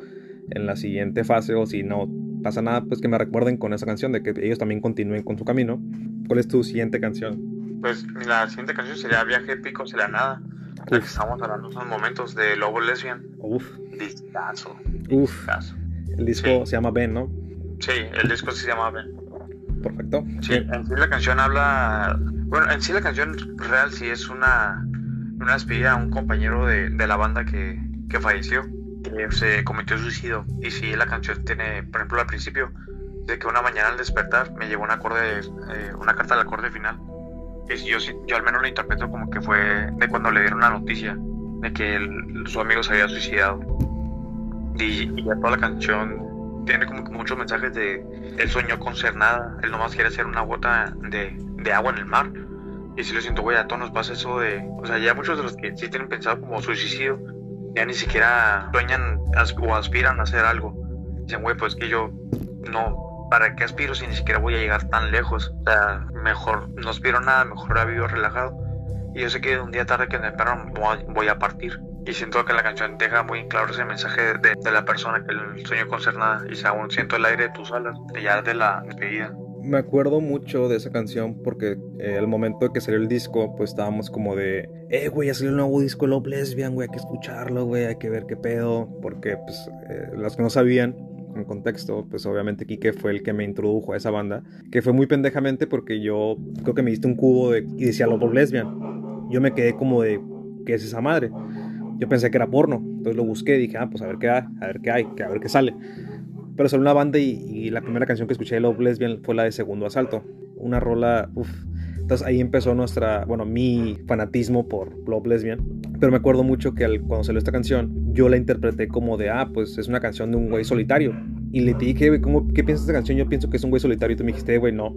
en la siguiente fase o si no pasa nada, pues que me recuerden con esa canción de que ellos también continúen con su camino. ¿Cuál es tu siguiente canción? Pues la siguiente canción sería Viaje Épico hacia la Nada, la que estamos hablando en esos momentos de Lobo Lesbian. Uf, Discazo, uf. discazo. El disco Sí. se llama Ben, ¿no? Sí, el disco se llama Ben. Perfecto. Sí, en sí la canción habla. Bueno, en sí la canción real sí es una, una despedida a un compañero de, de la banda que, que falleció, que se cometió suicidio. Y sí, la canción tiene, por ejemplo, al principio, de que una mañana al despertar me llegó un acorde, eh, una carta del acorde final. Y yo, sí- yo al menos lo interpreto como que fue de cuando le dieron la noticia de que el- su amigo se había suicidado. Y, y ya toda la canción tiene como que muchos mensajes de él soñó con ser nada, él nomás quiere ser una gota de, de agua en el mar. Y si lo siento, güey, a todos nos pasa eso de. O sea, ya muchos de los que sí tienen pensado como suicidio, ya ni siquiera sueñan as- o aspiran a hacer algo. Dicen, güey, pues que yo no. ¿Para qué aspiro si ni siquiera voy a llegar tan lejos? O sea, mejor no aspiro nada, mejor a vivo relajado. Y yo sé que un día tarde que voy a- voy a partir. Y siento que la canción deja muy claro ese mensaje de, de la persona que el sueño con nada. Y si aún siento el aire de tus alas, ya de la despedida. Me acuerdo mucho de esa canción porque eh, al momento de que salió el disco, pues estábamos como de, eh, güey, ya salió el nuevo disco Love Lesbian, güey, hay que escucharlo, güey, hay que ver qué pedo. Porque, pues, eh, los que no sabían, en contexto, pues obviamente Kike fue el que me introdujo a esa banda, que fue muy pendejamente porque yo creo que me diste un cubo de, y decía Love Lesbian. Yo me quedé como de, ¿qué es esa madre? Yo pensé que era porno, entonces lo busqué y dije, ah, pues a ver qué hay, a ver qué hay, a ver qué sale. Pero salió una banda y, la primera canción que escuché de Love Lesbian fue la de Segundo Asalto. Una rola, uff. Entonces ahí empezó nuestra, bueno, mi fanatismo por Love Lesbian. Pero me acuerdo mucho que al- cuando salió esta canción, yo la interpreté como de, ah, pues es una canción de un güey solitario. Y le dije, güey, ¿cómo, ¿qué piensas de esta canción? Yo pienso que es un güey solitario. Y tú me dijiste, güey, no,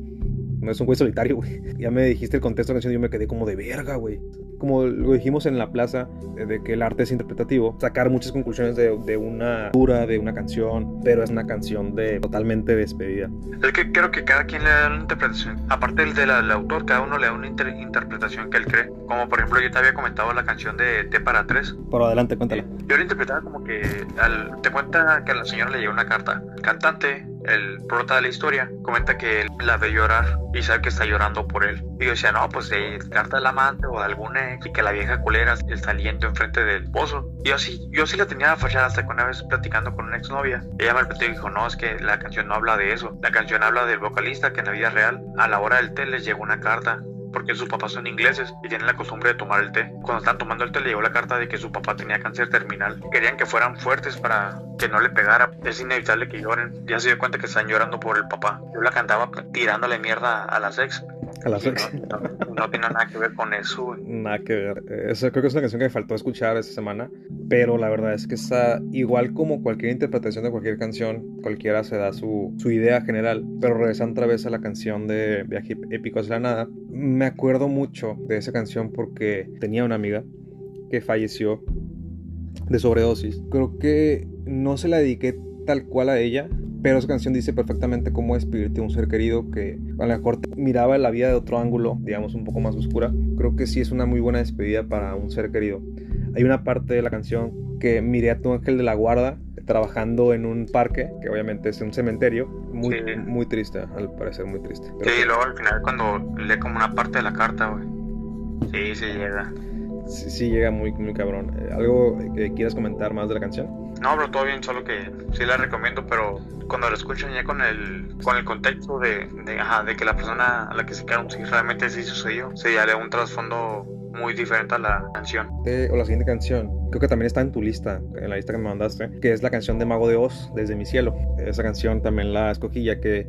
no es un güey solitario, güey. Ya me dijiste el contexto de la canción y yo me quedé como de verga, güey. Como lo dijimos en la plaza, eh, de que el arte es interpretativo, sacar muchas conclusiones de, de una dura, de una canción, pero es una canción de totalmente despedida. Es que creo que cada quien le da una interpretación. Aparte del, del, del autor, cada uno le da una inter- interpretación que él cree. Como por ejemplo, yo te había comentado la canción de T para tres. Pero adelante, cuéntala. Yo la interpretaba como que al- te cuenta que a la señora le llegó una carta. El cantante, el prota de la historia, comenta que él la ve llorar y sabe que está llorando por él. Y yo decía, no, pues de carta del amante o de algún y que la vieja culera está aliento enfrente del pozo. Y yo sí, yo sí la tenía fachada hasta que una vez platicando con una exnovia, ella me repitió y dijo, no, es que la canción no habla de eso. La canción habla del vocalista que en la vida real, a la hora del té les llegó una carta porque sus papás son ingleses y tienen la costumbre de tomar el té. Cuando están tomando el té le llegó la carta de que su papá tenía cáncer terminal. Querían que fueran fuertes para que no le pegara. Es inevitable que lloren. Ya se dio cuenta que están llorando por el papá. Yo la cantaba tirándole mierda a las ex. A las. No, no, no tiene nada que ver con eso. güey. Nada que ver. Eso creo que es una canción que me faltó escuchar esta semana. Pero la verdad es que está igual como cualquier interpretación de cualquier canción. Cualquiera se da su, su idea general. Pero regresando otra vez a la canción de Viaje Épico hacia la Nada. Me acuerdo mucho de esa canción porque tenía una amiga que falleció de sobredosis. Creo que no se la dediqué tal cual a ella, pero esa canción dice perfectamente cómo despedirte de un ser querido que a lo mejor miraba la vida de otro ángulo, digamos un poco más oscura. Creo que sí es una muy buena despedida para un ser querido. Hay una parte de la canción que miré a tu ángel de la guarda trabajando en un parque, que obviamente es un cementerio, muy, Sí. muy triste, al parecer muy triste. Pero Sí, y luego al final cuando lee como una parte de la carta, güey. Sí, llega. sí, sí llega muy, muy cabrón. Eh, ¿Algo que quieras comentar más de la canción? No, pero todo bien, solo que sí la recomiendo, pero cuando la escuchan ya con el, con el contexto de, de, que la persona a la que se quedaron, si realmente sí sucedió, se le da un trasfondo muy diferente a la canción. Eh, o la siguiente canción, creo que también está en tu lista, en la lista que me mandaste, que es la canción de Mago de Oz, Desde mi cielo. Esa canción también la escogí ya que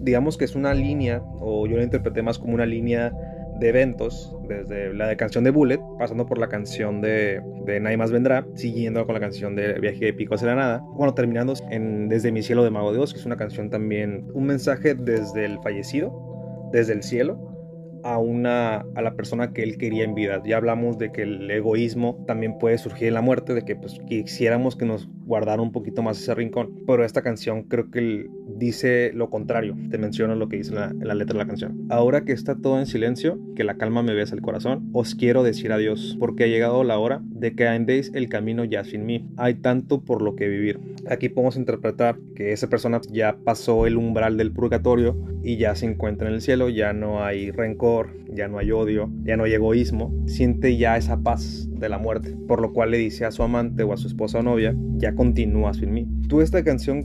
digamos que es una línea, o yo la interpreté más como una línea de eventos, desde la de canción de Bullet, pasando por la canción de, de Nadie más vendrá, siguiendo con la canción de Viaje de Pico hacia la nada, bueno, terminando en Desde mi cielo de Mago de Oz, que es una canción también, un mensaje desde el fallecido, desde el cielo, a una a la persona que él quería en vida. Ya hablamos de que el egoísmo también puede surgir en la muerte, de que pues quisiéramos que nos guardara un poquito más ese rincón. Pero esta canción creo que dice lo contrario. Te menciono lo que dice en la, letra de la canción. Ahora que está todo en silencio, que la calma me besa el corazón, os quiero decir adiós, porque ha llegado la hora de que andéis el camino ya sin mí. Hay tanto por lo que vivir. Aquí podemos interpretar que esa persona ya pasó el umbral del purgatorio y ya se encuentra en el cielo, ya no hay rencor, ya no hay odio, ya no hay egoísmo, siente ya esa paz de la muerte, por lo cual le dice a su amante o a su esposa o novia, ya continúa sin mí. ¿Tú esta canción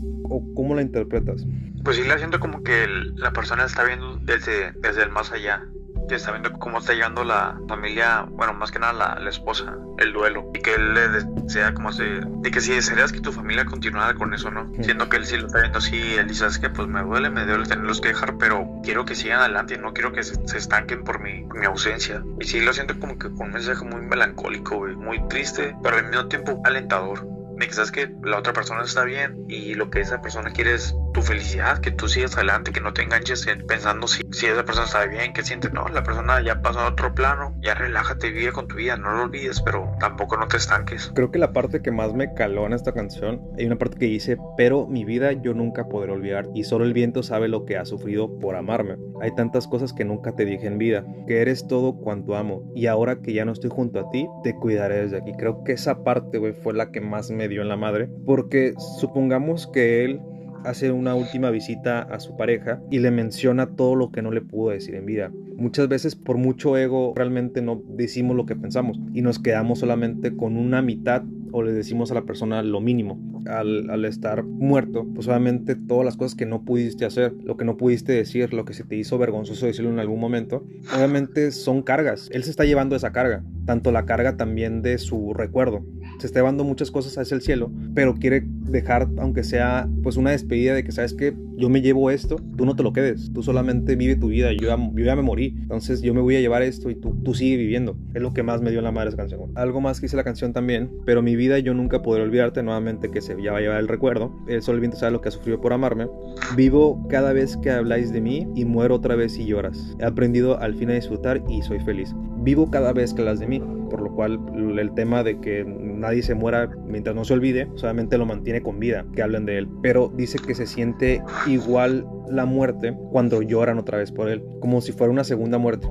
cómo la interpretas? Pues sí la siento como que la persona está viendo desde, desde el más allá, que está viendo cómo está llegando la familia, bueno, más que nada la, esposa, el duelo, y que él le desea como se, de que si desearías que tu familia continuara con eso, ¿no? Siendo que él sí lo está viendo así, él dice, es que pues me duele, me duele tenerlos que dejar, pero quiero que sigan adelante, no quiero que se, estanquen por mi, mi, ausencia. Y sí lo siento como que con un mensaje muy melancólico, muy triste, pero al mismo tiempo alentador de que sabes que la otra persona está bien y lo que esa persona quiere es tu felicidad, que tú sigas adelante, que no te enganches pensando si, si esa persona está bien, que sientes, no, la persona ya pasó a otro plano, ya relájate, vive con tu vida, no lo olvides, pero tampoco no te estanques. Creo que la parte que más me caló en esta canción, hay una parte que dice, pero mi vida yo nunca podré olvidar y solo el viento sabe lo que ha sufrido por amarme. Hay tantas cosas que nunca te dije en vida, que eres todo cuanto amo y ahora que ya no estoy junto a ti, te cuidaré desde aquí. Creo que esa parte, güey, fue la que más me dio en la madre, porque supongamos que él hace una última visita a su pareja y le menciona todo lo que no le pudo decir en vida. Muchas veces por mucho ego realmente no decimos lo que pensamos y nos quedamos solamente con una mitad o le decimos a la persona lo mínimo. Al, al, estar muerto, pues obviamente todas las cosas que no pudiste hacer, lo que no pudiste decir, lo que se te hizo vergonzoso decirlo en algún momento, obviamente son cargas. Él se está llevando esa carga, tanto la carga también de su recuerdo se está llevando muchas cosas hacia el cielo, pero quiere dejar, aunque sea pues una despedida de que, ¿sabes que Yo me llevo esto, tú no te lo quedes, tú solamente vive tu vida, yo ya, yo ya me morí, entonces yo me voy a llevar esto y tú, tú sigue viviendo. Es lo que más me dio la madre esa canción. Algo más que hice la canción también, pero mi vida yo nunca podré olvidarte, nuevamente que se ya va a llevar el recuerdo, el sol viento sabe lo que ha sufrido por amarme. Vivo cada vez que habláis de mí y muero otra vez y lloras. He aprendido al fin a disfrutar y soy feliz. Vivo cada vez que hablas de mí, por lo cual el tema de que nadie se muera mientras no se olvide, solamente lo mantiene con vida, que hablen de él. Pero dice que se siente igual la muerte cuando lloran otra vez por él, como si fuera una segunda muerte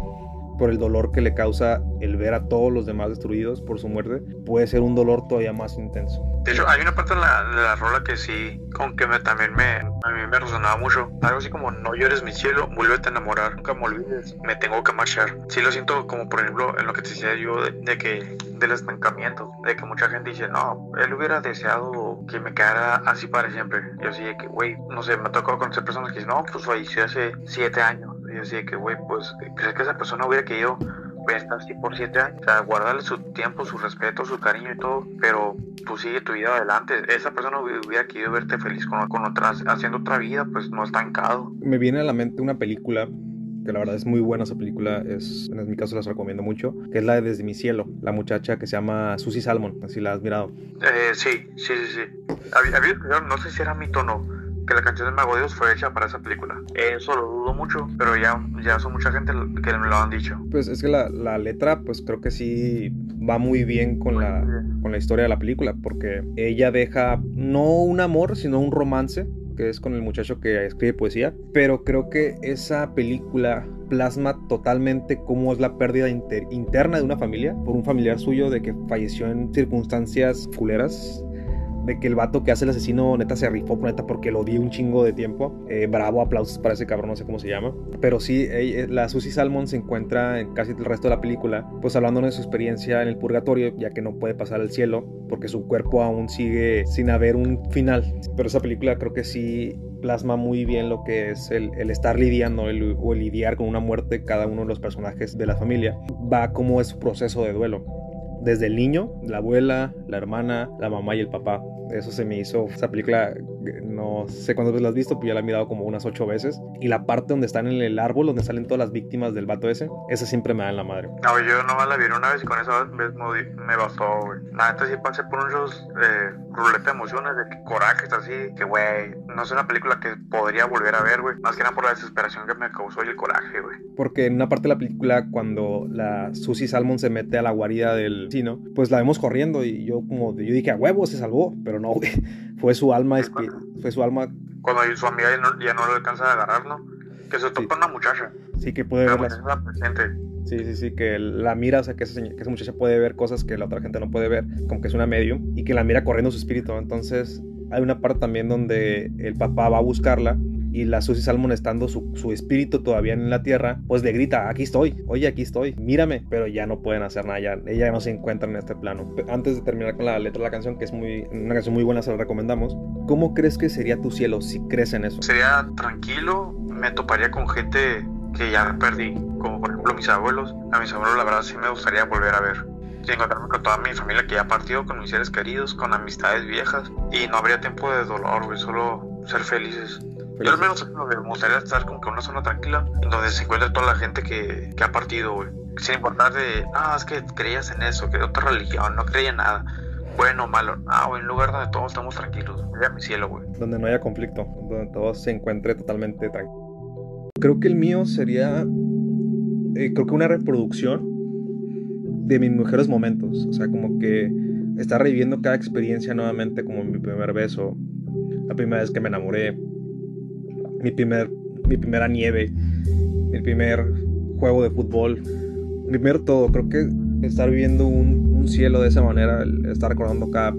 por el dolor que le causa el ver a todos los demás destruidos por su muerte, puede ser un dolor todavía más intenso. De hecho, hay una parte de la, rola que sí, con que me, también me, a mí me resonaba mucho. Algo así como, no llores mi cielo, vuélvete a enamorar, nunca me olvides, me tengo que marchar. Sí lo siento como, por ejemplo, en lo que te decía yo de, que, del estancamiento, de que mucha gente dice, no, él hubiera deseado que me quedara así para siempre. Yo así de que, güey, no sé, me ha tocado conocer personas que dicen, no, pues falleció hace siete años y así que, güey, pues, ¿crees que esa persona hubiera querido estar así por siete años? O sea, guardarle su tiempo, su respeto, su cariño y todo, pero tú sigue tu vida adelante. Esa persona hubiera querido verte feliz con, con otras, haciendo otra vida, pues no estancado. Me viene a la mente una película que la verdad es muy buena esa película, es, en mi caso la recomiendo mucho, que es la de Desde mi cielo, la muchacha que se llama Susie Salmon, así la has mirado. Eh, sí, sí, sí, sí. Había, no sé si era mi tono, que la canción de Mago Dios fue hecha para esa película. Eso lo dudo mucho, pero ya, ya son mucha gente que me lo han dicho. Pues es que la, la letra, pues creo que sí va muy bien con la, con la historia de la película, porque ella deja no un amor, sino un romance que es con el muchacho que escribe poesía, pero creo que esa película plasma totalmente cómo es la pérdida interna de una familia por un familiar suyo de que falleció en circunstancias culeras de que el vato que hace el asesino neta se rifó, neta, porque lo vi un chingo de tiempo. Eh, bravo, aplausos para ese cabrón, no sé cómo se llama. Pero sí, eh, la Susie Salmon se encuentra en casi el resto de la película, pues hablando de su experiencia en el purgatorio, ya que no puede pasar al cielo, porque su cuerpo aún sigue sin haber un final. Pero esa película creo que sí plasma muy bien lo que es el, estar lidiando o el lidiar con una muerte cada uno de los personajes de la familia. Va como es su proceso de duelo desde el niño, la abuela, la hermana, la mamá y el papá. Eso se me hizo. Esa película, no sé cuántas veces la has visto, pero ya la he mirado como unas ocho veces. Y la parte donde están en el árbol, donde salen todas las víctimas del vato ese, esa siempre me da en la madre. No, yo nomás la vi una vez y con esa vez me bastó, güey. La neta sí pasé por muchos eh, ruleta de emociones, de corajes así, que, güey, no es una película que podría volver a ver, güey. Más que nada por la desesperación que me causó y el coraje, güey. Porque en una parte de la película, cuando la Susie Salmon se mete a la guarida del vecino, pues la vemos corriendo y yo como, yo dije, a huevo, se salvó, pero no, güey. Fue su alma, fue su alma. Cuando su amiga ya no, le alcanza a agarrar, ¿no? Que se topa una muchacha. Sí, que puede ver Sí, sí, sí, que la mira, o sea, que esa, que esa, muchacha puede ver cosas que la otra gente no puede ver, como que es una medium, y que la mira corriendo su espíritu. Entonces, hay una parte también donde el papá va a buscarla y la Susie Salmon estando su, su, espíritu todavía en la tierra, pues le grita, aquí estoy, oye, aquí estoy, mírame, pero ya no pueden hacer nada, ya, ella no se encuentra en este plano. Antes de terminar con la letra de la canción, que es muy, una canción muy buena, se la recomendamos, ¿cómo crees que sería tu cielo si crees en eso? Sería tranquilo, me toparía con gente que ya perdí, como por ejemplo mis abuelos. A mis abuelos la verdad sí me gustaría volver a ver. Y encontrarme con toda mi familia que ya partió, con mis seres queridos, con amistades viejas. Y no habría tiempo de dolor, solo ser felices. Yo al menos me gustaría estar como que en una zona tranquila, en donde se encuentre toda la gente que, que ha partido, güey. Sin importar de, ah, es que creías en eso, que de otra religión, no creía en nada. Bueno malo, ah, un lugar donde todos estamos tranquilos. Ya mi cielo, güey. Donde no haya conflicto, donde todo se encuentre totalmente tranquilo. Creo que el mío sería, eh, creo que una reproducción de mis mejores momentos. O sea, como que estar reviviendo cada experiencia nuevamente, como mi primer beso, la primera vez que me enamoré, mi, primer, mi primera nieve, mi primer juego de fútbol, mi primer todo. Creo que estar viviendo un, cielo de esa manera, estar recordando cada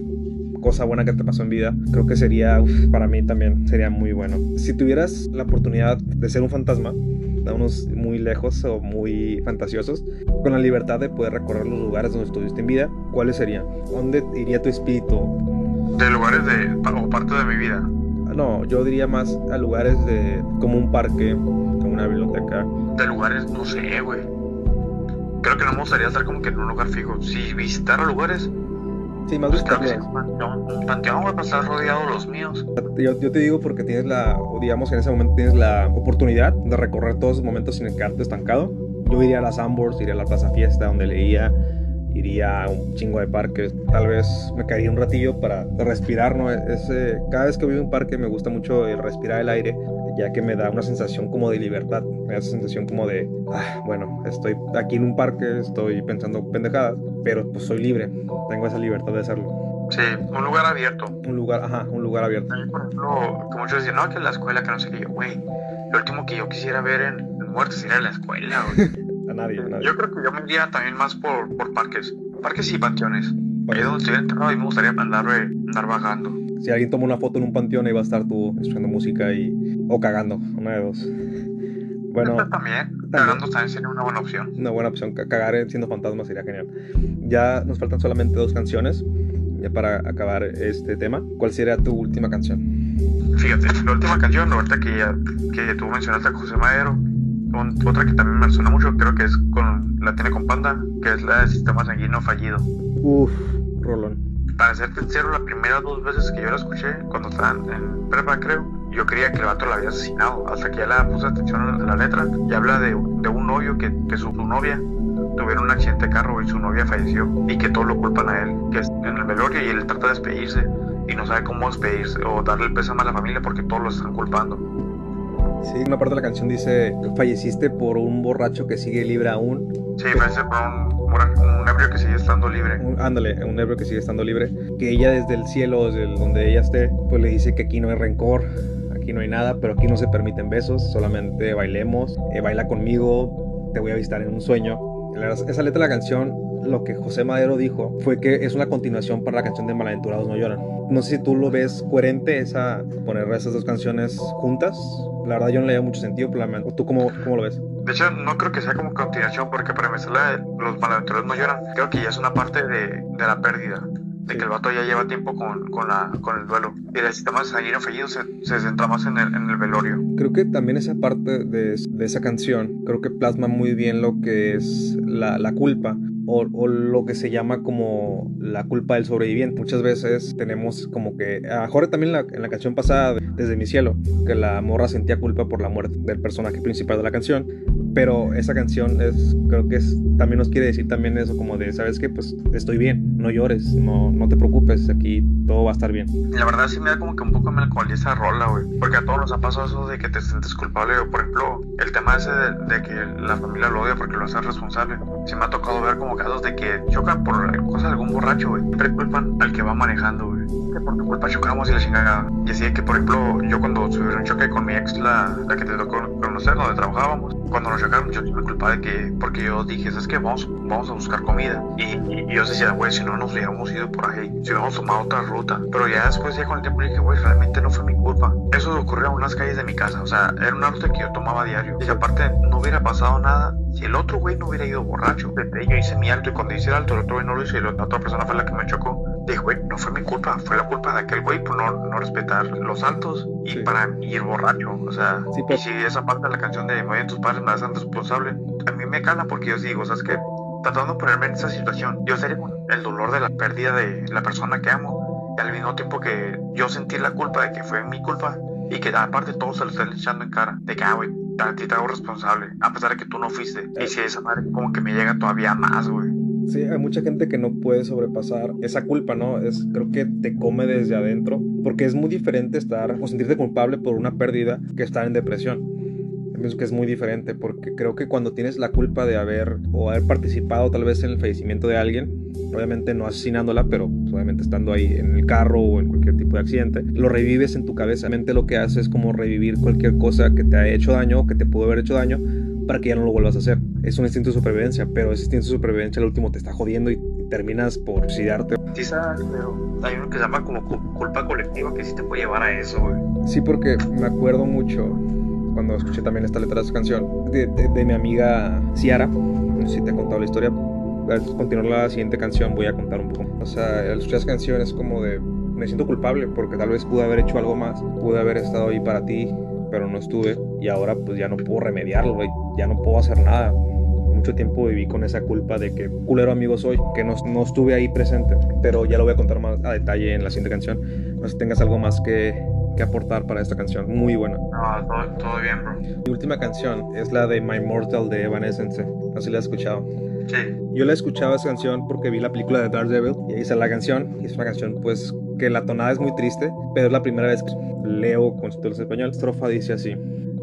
cosa buena que te pasó en vida, creo que sería, para mí también sería muy bueno. Si tuvieras la oportunidad de ser un fantasma, de unos muy lejos o muy fantasiosos, con la libertad de poder recorrer los lugares donde estuviste en vida, ¿cuáles serían? ¿Dónde iría tu espíritu? De lugares de, o parte de mi vida. No, yo diría más a lugares de como un parque, como una biblioteca. De lugares, no sé, güey. Creo que no me gustaría estar como que en un lugar fijo. Si visitara lugares. Sí, más pues que un panteón, voy a pasar rodeado de los míos. Yo, yo, te digo porque tienes la, digamos que en ese momento tienes la oportunidad de recorrer todos los momentos sin quedarte estancado. Yo iría a las Ambors, iría a la Plaza Fiesta donde leía, iría a un chingo de parques, tal vez me caería un ratillo para respirar, ¿no? Ese, cada vez que voy a un parque me gusta mucho el respirar el aire, ya que me da una sensación como de libertad, me da esa sensación como de, ah, bueno, estoy aquí en un parque, estoy pensando pendejadas, pero pues soy libre, tengo esa libertad de hacerlo. Sí, un lugar abierto. Un lugar, ajá, un lugar abierto. por ejemplo, como muchos dicen, no, que la escuela, que no sé qué, yo, güey, lo último que yo quisiera ver en, muerte sería la escuela, güey. Nadie, a nadie. Yo creo que yo me iría también más por, por parques. Parques y panteones. Ahí donde estoy enterrado y me gustaría andar, andar vagando. Si alguien toma una foto en un panteón, ahí va a estar tú escuchando música y... o cagando, una de dos. Bueno, también, cagando también sería una buena opción. Una buena opción, cagar siendo fantasma sería genial. Ya nos faltan solamente dos canciones ya para acabar este tema. ¿Cuál sería tu última canción? Fíjate, la última canción, ahorita que, ya, que tú mencionaste a José Madero, otra que también me suena mucho, creo que es con, la tiene con Panda, que es la de Sistema Sanguíneo Fallido. Uf, Rolón. Para ser sincero, las primeras dos veces que yo la escuché, cuando estaba en prepa, creo, yo creía que el vato la había asesinado, hasta que ya la puse atención a la letra y habla de, de un novio que, que su, novia tuvieron un accidente de carro y su novia falleció y que todo lo culpan a él, que es en el velorio y él trata de despedirse y no sabe cómo despedirse o darle el pésame a la familia porque todos lo están culpando. Sí, una parte de la canción dice, falleciste por un borracho que sigue libre aún. Sí, parece por un, ebrio que sigue estando libre. ándale, un ebrio que sigue estando libre. Que ella desde el cielo, desde donde ella esté, pues le dice que aquí no hay rencor, aquí no hay nada, pero aquí no se permiten besos, solamente bailemos, eh, baila conmigo, te voy a visitar en un sueño. Esa letra de la canción lo que José Madero dijo fue que es una continuación para la canción de Malaventurados No Lloran. No sé si tú lo ves coherente esa poner esas dos canciones juntas. La verdad yo no le veo mucho sentido, pero ¿tú cómo, cómo lo ves? De hecho, no creo que sea como continuación, porque para empezar, los malaventurados no lloran. Creo que ya es una parte de, de la pérdida de que el vato ya lleva tiempo con, con, la, con el duelo. Y el sistema sanguíneo fallido se, se centra más en el, en el, velorio. Creo que también esa parte de, de, esa canción, creo que plasma muy bien lo que es la, la culpa o, o, lo que se llama como la culpa del sobreviviente. Muchas veces tenemos como que, a Jorge también la, en la canción pasada, Desde mi cielo, que la morra sentía culpa por la muerte del personaje principal de la canción, pero esa canción es, creo que es, también nos quiere decir también eso, como de, ¿sabes qué? Pues estoy bien, no llores, no, no te preocupes, aquí todo va a estar bien. La verdad sí me da como que un poco melancolía esa rola, güey, porque a todos nos ha pasado eso de que te sientes culpable, por ejemplo, el tema ese de, de, que la familia lo odia porque lo hace responsable. Sí me ha tocado ver como casos de que chocan por cosas de algún borracho, güey, siempre culpan al que va manejando, güey que por tu culpa chocamos y la chingada. Y así que, por ejemplo, yo cuando tuve un choque con mi ex, la, la que te tocó conocer, donde trabajábamos, cuando nos chocaron, yo me culpaba de que, porque yo dije, ¿sabes qué? Vamos, vamos a buscar comida. Y, y, y yo decía, güey, si no nos hubiéramos ido por ahí, si hubiéramos tomado otra ruta. Pero ya después, ya con el tiempo, dije, güey, realmente no fue mi culpa. Eso ocurrió en unas calles de mi casa, o sea, era una ruta que yo tomaba diario. Y aparte, no hubiera pasado nada si el otro güey no hubiera ido borracho. Yo hice mi alto y cuando hice el alto, el otro güey no lo hizo y la otra persona fue la que me chocó. Dije, güey, no fue mi culpa, fue la culpa de aquel güey por no, no respetar los altos y sí. para ir borracho. O sea, sí, pero... y si esa parte de la canción de Muy tus padres me hacen responsable, a mí me cala porque yo digo, ¿sabes qué? Tratando de ponerme en esa situación, yo sería el dolor de la pérdida de la persona que amo y al mismo tiempo que yo sentir la culpa de que fue mi culpa y que aparte todo se lo están echando en cara, de que, ah, güey, a ti te hago responsable, a pesar de que tú no fuiste. Y si esa madre como que me llega todavía más, güey. Sí, hay mucha gente que no puede sobrepasar esa culpa, ¿no? Es, creo que te come desde adentro, porque es muy diferente estar o sentirte culpable por una pérdida que estar en depresión. Pienso que es muy diferente, porque creo que cuando tienes la culpa de haber o haber participado tal vez en el fallecimiento de alguien, obviamente no asesinándola, pero obviamente estando ahí en el carro o en cualquier tipo de accidente, lo revives en tu cabeza. Mente lo que hace es como revivir cualquier cosa que te ha hecho daño, que te pudo haber hecho daño, para que ya no lo vuelvas a hacer. Es un instinto de supervivencia, pero ese instinto de supervivencia al último te está jodiendo y, y terminas por suicidarte. Sí, sabes, pero hay uno que se llama como culpa colectiva que sí te puede llevar a eso, güey. Sí, porque me acuerdo mucho cuando escuché también esta letra de esta canción de, de, de mi amiga Ciara. No sé si te he contado la historia. Al continuar la siguiente canción voy a contar un poco. O sea, al escuchar esa canción es como de... Me siento culpable porque tal vez pude haber hecho algo más. Pude haber estado ahí para ti, pero no estuve. Y ahora pues ya no puedo remediarlo, güey. Ya no puedo hacer nada. Mucho tiempo viví con esa culpa de que culero amigo soy, que no, no estuve ahí presente. Pero ya lo voy a contar más a detalle en la siguiente canción. No sé si tengas algo más que, que aportar para esta canción. Muy buena. No, todo, todo, bien, bro. Mi última canción es la de My Mortal de Evanescence. No sé si la has escuchado. Sí. Yo la escuchaba esa canción porque vi la película de Daredevil y ahí sale la canción. Y es una canción, pues, que la tonada es muy triste, pero es la primera vez que leo con subtítulos en español. La estrofa dice así.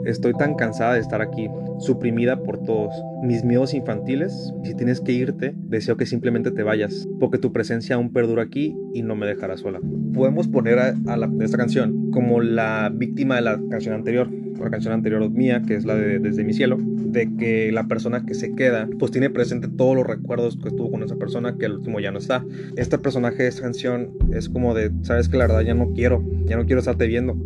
Estoy tan cansada de estar aquí, suprimida por todos. Mis miedos infantiles, si tienes que irte, deseo que simplemente te vayas, porque tu presencia aún perdura aquí y no me dejará sola. Podemos poner a, a la, esta canción como la víctima de la canción anterior, la canción anterior mía, que es la de Desde mi cielo, de que la persona que se queda, pues tiene presente todos los recuerdos que estuvo con esa persona, que al último ya no está. Este personaje de esta canción es como de, sabes que la verdad ya no quiero, ya no quiero estarte viendo,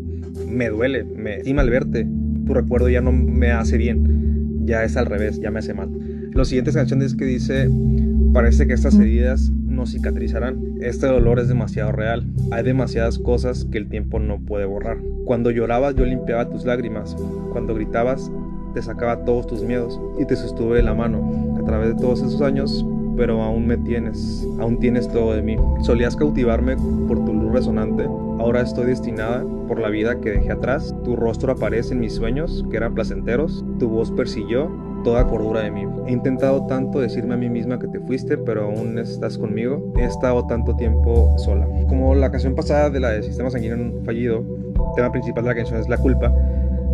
me duele, me estima al verte, tu recuerdo ya no me hace bien, ya es al revés, ya me hace mal. Los siguientes canciones que dice, parece que estas heridas no cicatrizarán, este dolor es demasiado real, hay demasiadas cosas que el tiempo no puede borrar. Cuando llorabas yo limpiaba tus lágrimas, cuando gritabas te sacaba todos tus miedos y te sostuve la mano. A través de todos esos años, pero aún me tienes, aún tienes todo de mí. Solías cautivarme por tu luz resonante, ahora estoy destinada por la vida que dejé atrás. Tu rostro aparece en mis sueños, que eran placenteros, tu voz persiguió toda cordura de mí. He intentado tanto decirme a mí misma que te fuiste, pero aún estás conmigo. He estado tanto tiempo sola. Como la canción pasada de la de Sistema Sanguíneo Fallido, tema principal de la canción es la culpa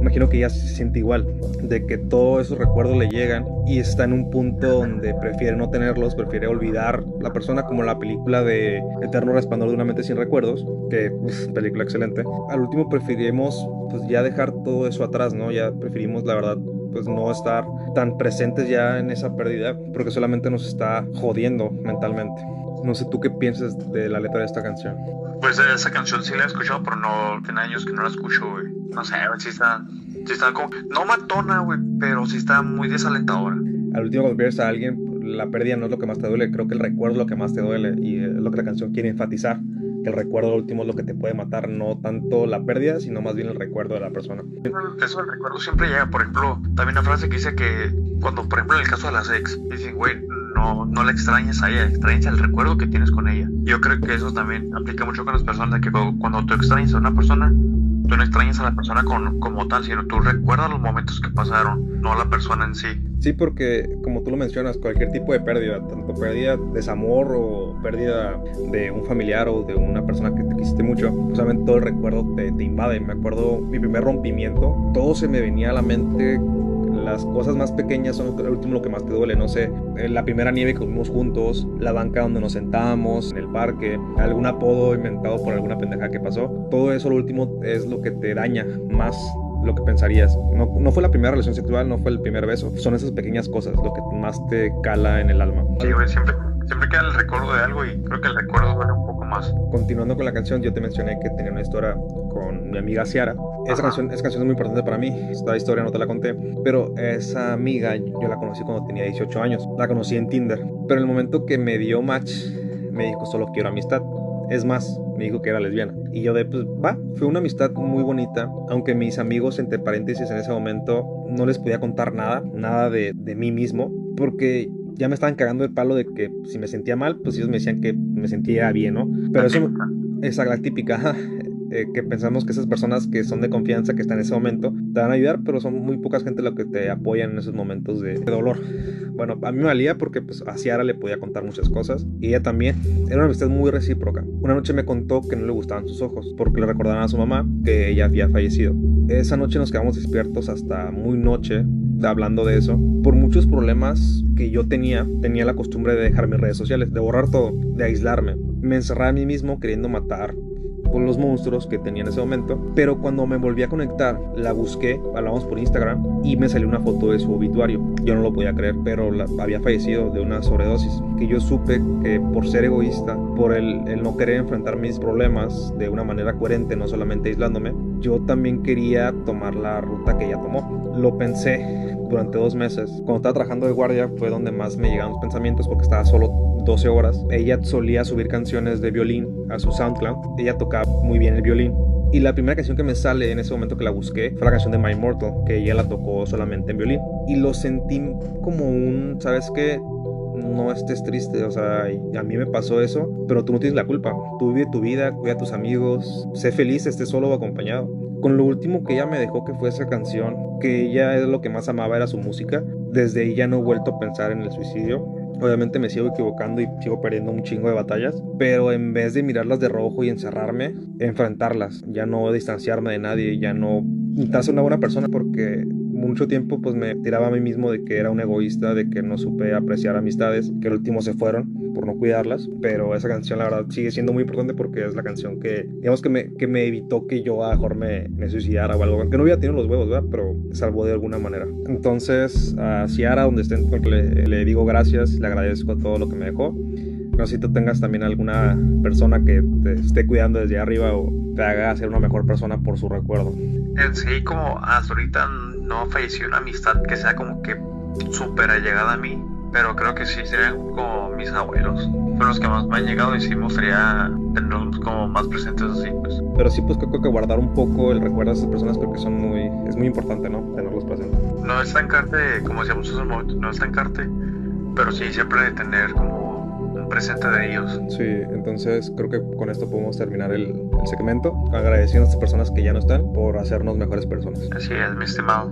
imagino que ella se siente igual, de que todos esos recuerdos le llegan y está en un punto donde prefiere no tenerlos, prefiere olvidar la persona como la película de Eterno Resplandor de una mente sin recuerdos, que uf, película excelente. Al último preferimos pues ya dejar todo eso atrás, ¿no? Ya preferimos la verdad pues no estar tan presentes ya en esa pérdida, porque solamente nos está jodiendo mentalmente. No sé tú qué piensas de la letra de esta canción. Pues esa canción sí la he escuchado, pero no, tiene años que no la escucho, güey. No sé, güey, sí está, sí está como, no matona, güey, pero sí está muy desalentadora. Al último cuando pierdes a alguien, la pérdida no es lo que más te duele, creo que el recuerdo es lo que más te duele y es lo que la canción quiere enfatizar que el recuerdo último es lo que te puede matar, no tanto la pérdida, sino más bien el recuerdo de la persona. Eso el recuerdo siempre llega, por ejemplo, también una frase que dice que cuando, por ejemplo, en el caso de las ex, dicen, güey, no, no la extrañas a ella, extrañas el recuerdo que tienes con ella. Yo creo que eso también aplica mucho con las personas, que cuando tú extrañas a una persona, tú no extrañas a la persona con, como tal, sino tú recuerdas los momentos que pasaron, no a la persona en sí. Sí, porque como tú lo mencionas, cualquier tipo de pérdida, tanto pérdida de desamor o pérdida de un familiar o de una persona que te quisiste mucho, justamente todo el recuerdo te, te invade. Me acuerdo mi primer rompimiento, todo se me venía a la mente las cosas más pequeñas son el último lo que más te duele, no sé, eh, la primera nieve que comimos juntos, la banca donde nos sentábamos, en el parque, algún apodo inventado por alguna pendeja que pasó, todo eso lo último es lo que te daña más lo que pensarías. No, no, fue la primera relación sexual, no fue el primer beso. Son esas pequeñas cosas lo que más te cala en el alma. Sí, siempre, siempre queda el recuerdo de algo y creo que el recuerdo duele un poco más. Continuando con la canción, yo te mencioné que tenía una historia con mi amiga Ciara. Esa canción, esa canción es muy importante para mí. Esta historia no te la conté. Pero esa amiga yo la conocí cuando tenía 18 años. La conocí en Tinder. Pero en el momento que me dio match, me dijo solo quiero amistad. Es más, me dijo que era lesbiana. Y yo de, pues va, fue una amistad muy bonita, aunque mis amigos, entre paréntesis, en ese momento no les podía contar nada, nada de, de mí mismo, porque ya me estaban cagando el palo de que si me sentía mal, pues ellos me decían que me sentía bien, ¿no? Pero eso, esa la típica, eh, que pensamos que esas personas que son de confianza, que están en ese momento, te van a ayudar, pero son muy pocas gente lo que te apoyan en esos momentos de, dolor. Bueno, a mí me valía porque pues a Ciara le podía contar muchas cosas y ella también. Era una amistad muy recíproca. Una noche me contó que no le gustaban sus ojos porque le recordaban a su mamá que ella había fallecido. Esa noche nos quedamos despiertos hasta muy noche hablando de eso. Por muchos problemas que yo tenía, tenía la costumbre de dejar mis redes sociales, de borrar todo, de aislarme. Me encerraba a mí mismo queriendo matar con los monstruos que tenía en ese momento. Pero cuando me volví a conectar, la busqué, hablamos por Instagram y me salió una foto de su obituario. Yo no lo podía creer, pero había fallecido de una sobredosis. Que yo supe que por ser egoísta, por el, el no querer enfrentar mis problemas de una manera coherente, no solamente aislándome, yo también quería tomar la ruta que ella tomó. Lo pensé durante dos meses. Cuando estaba trabajando de guardia fue donde más me llegaron los pensamientos porque estaba solo 12 horas. Ella solía subir canciones de violín a su SoundCloud. Ella tocaba muy bien el violín. Y la primera canción que me sale en ese momento que la busqué fue la canción de My Immortal, que ella la tocó solamente en violín. Y lo sentí como un, ¿sabes qué? no estés triste, o sea, a mí me pasó eso, pero tú no tienes la culpa. Tú vive tu vida, cuida a tus amigos, sé feliz, estés solo o acompañado. Con lo último que ella me dejó que fue esa canción, que ella es lo que más amaba era su música, desde ahí ya no he vuelto a pensar en el suicidio. Obviamente me sigo equivocando y sigo perdiendo un chingo de batallas, pero en vez de mirarlas de rojo y encerrarme, enfrentarlas, ya no distanciarme de nadie, ya no ser una buena persona porque mucho tiempo pues me tiraba a mí mismo de que era un egoísta, de que no supe apreciar amistades, que el último se fueron por no cuidarlas, pero esa canción la verdad sigue siendo muy importante porque es la canción que, digamos que me, que me evitó que yo a mejor me, me suicidara o algo, que no hubiera tenido los huevos, ¿verdad? Pero salvó de alguna manera. Entonces, a Ciara, donde estén, le, le digo gracias, le agradezco todo lo que me dejó. No sé si tú tengas también alguna persona que te esté cuidando desde arriba o te haga ser una mejor persona por su recuerdo. En sí, como hasta ahorita no falleció una amistad que sea como que súper allegada a mí, pero creo que sí serían como mis abuelos. Fueron los que más me han llegado y sí me gustaría tenerlos como más presentes así, pues. Pero sí, pues creo que guardar un poco el recuerdo de esas personas creo que son muy, es muy importante, ¿no? Tenerlos presentes. No estancarte, como decíamos en esos momentos, no estancarte, pero sí siempre tener como presente de ellos. Sí, entonces creo que con esto podemos terminar el, segmento, agradeciendo a estas personas que ya no están por hacernos mejores personas. Así es, mi estimado.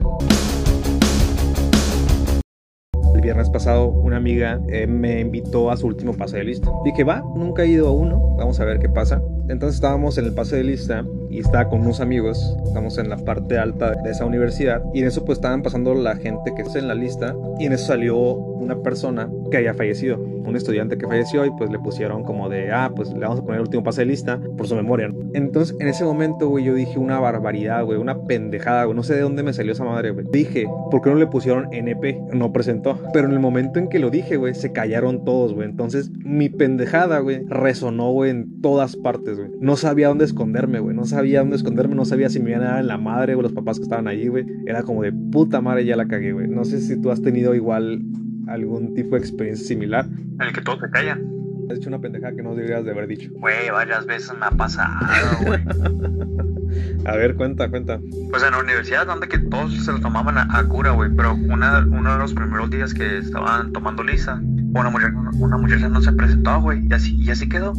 Viernes pasado una amiga eh, me invitó a su último pase de lista. Dije, va, nunca he ido a uno, vamos a ver qué pasa. Entonces estábamos en el pase de lista y estaba con unos amigos, estamos en la parte alta de esa universidad y en eso pues estaban pasando la gente que está en la lista y en eso salió una persona que había fallecido, un estudiante que falleció y pues le pusieron como de, ah, pues le vamos a poner el último pase de lista por su memoria. Entonces en ese momento, güey, yo dije una barbaridad, güey, una pendejada, güey, no sé de dónde me salió esa madre, güey. Dije, ¿por qué no le pusieron NP? No presentó. Pero en el momento en que lo dije, güey, se callaron todos, güey. Entonces mi pendejada, güey, resonó, güey, en todas partes, güey. No sabía dónde esconderme, güey, no sabía dónde esconderme, no sabía si me iban a dar en la madre o los papás que estaban ahí, güey. Era como de puta madre, ya la cagué, güey. No sé si tú has tenido igual algún tipo de experiencia similar. En el que todos se callan. Has hecho una pendejada que no deberías de haber dicho. Güey, varias veces me ha pasado, güey. a ver, cuenta, cuenta. Pues en la universidad, donde que todos se lo tomaban a, cura, güey. Pero una, uno de los primeros días que estaban tomando lisa, una muchacha, una muchacha no se presentó, güey. Y así, y así quedó.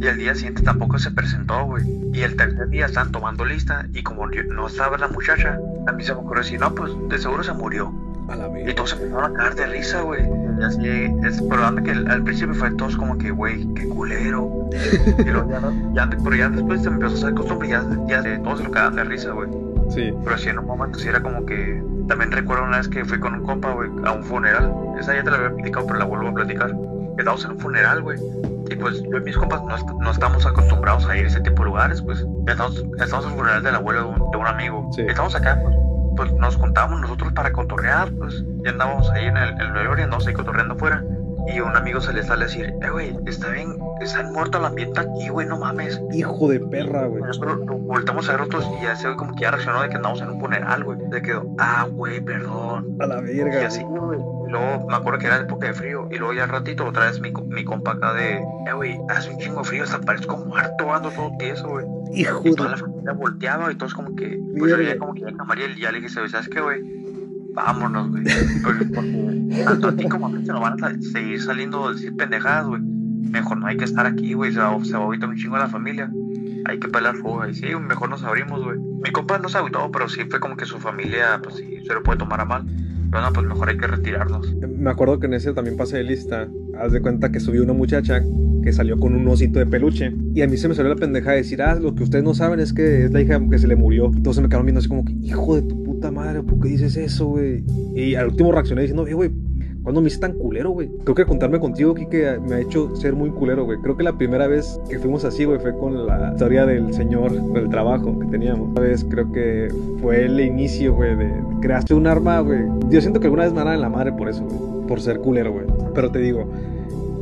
Y el día siguiente tampoco se presentó, güey. Y el tercer día están tomando lista y como no estaba la muchacha, a mí se me ocurrió decir, no, pues de seguro se murió. A la y todos se empezaron a caer de risa, güey. Y así, es, pero que al principio fue todos como que, güey, qué culero. y luego ya, ya, pero ya después se me empezó a hacer costumbre y ya, ya todos se lo quedaban de risa, güey. Sí. Pero sí, en un momento sí era como que. También recuerdo una vez que fui con un compa, güey, a un funeral. Esa ya te la había platicado, pero la vuelvo a platicar. Estábamos en un funeral, güey. Y pues yo y mis compas no, no, estamos acostumbrados a ir a ese tipo de lugares, pues estamos, estamos en el funeral del abuelo de un, de un amigo. Estamos acá, pues, pues, nos contamos nosotros para cotorrear, pues ya andábamos ahí en el, el y andamos ahí cotorreando afuera. Y un amigo se le sale a decir, eh, güey, está bien, está muerto el ambiente aquí, güey, no mames. Hijo de perra, güey. Nosotros voltamos a ver otros y ya se ve como que ya reaccionó de que andamos en un funeral, güey. Se quedó, ah, güey, perdón. A la verga. Y así, güey luego me acuerdo que era época de frío. Y luego ya al ratito otra vez mi, mi compa acá de, eh, güey, hace un chingo de frío, hasta parezco muerto, ando todo tieso, güey. Hijo y toda la familia volteaba y todos como que, pues yo ya como que ya Mariel, ya le dije, ¿sabes qué, güey? Vámonos, güey. Pues, porque tanto a ti como a mí se nos van a seguir saliendo decir pendejadas, güey. Mejor no hay que estar aquí, güey. Se va, se va a un chingo a la familia. Hay que pelar fuego. Y sí, mejor nos abrimos, güey. Mi compa no se agüitó, pero sí fue como que su familia, pues sí, se lo puede tomar a mal bueno, pues mejor hay que retirarnos. Me acuerdo que en ese también pasé de lista. Haz de cuenta que subió una muchacha que salió con un osito de peluche. Y a mí se me salió la pendeja de decir, ah, lo que ustedes no saben es que es la hija que se le murió. Se me quedaron viendo así como hijo de tu puta madre, ¿por qué dices eso, güey? Y al último reaccioné diciendo, güey, ¿Cuándo me hice tan culero, güey? Creo que contarme contigo, que me ha hecho ser muy culero, güey. Creo que la primera vez que fuimos así, güey, fue con la historia del señor, del trabajo que teníamos. Una vez creo que fue el inicio, güey, de, creaste un arma, güey. Yo siento que alguna vez me en la madre por eso, güey. Por ser culero, güey. Pero te digo,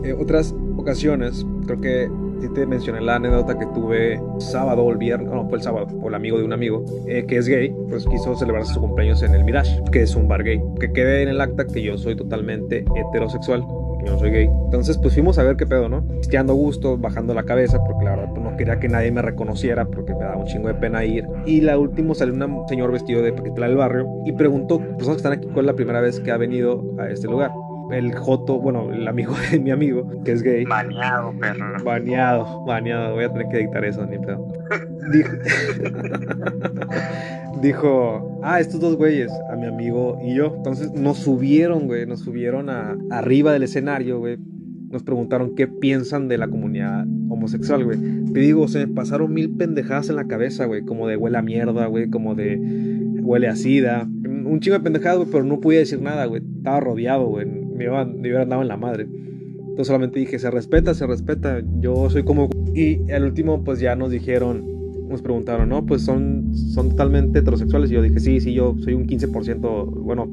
eh, otras ocasiones, creo que te mencioné la anécdota que tuve sábado o el viernes, no, fue el sábado, por el amigo de un amigo, eh, que es gay, pues quiso celebrarse su cumpleaños en el Mirage, que es un bar gay. Que quede en el acta que yo soy totalmente heterosexual, yo no soy gay. Entonces, pues fuimos a ver qué pedo, ¿no? Estiando gusto, bajando la cabeza, porque la verdad pues, no quería que nadie me reconociera, porque me daba un chingo de pena ir. Y la última salió un señor vestido de paquetela del barrio y preguntó, personas que están aquí, ¿cuál es la primera vez que ha venido a este lugar? El Joto, bueno, el amigo de mi amigo, que es gay. Baneado, perro. Baneado, baneado. Voy a tener que dictar eso, ni pedo. Dijo, dijo, ah, estos dos güeyes, a mi amigo y yo. Entonces nos subieron, güey, nos subieron a, arriba del escenario, güey. Nos preguntaron qué piensan de la comunidad homosexual, güey. Te digo, se me pasaron mil pendejadas en la cabeza, güey. Como de huele a mierda, güey. Como de huele a sida. Un chingo de pendejadas, güey, pero no podía decir nada, güey. Estaba rodeado, güey me, iban, me hubiera andado en la madre. Entonces solamente dije, se respeta, se respeta, yo soy como... Y al último pues ya nos dijeron, nos preguntaron, ¿no? Pues son, son totalmente heterosexuales. Y yo dije, sí, sí, yo soy un 15%, bueno,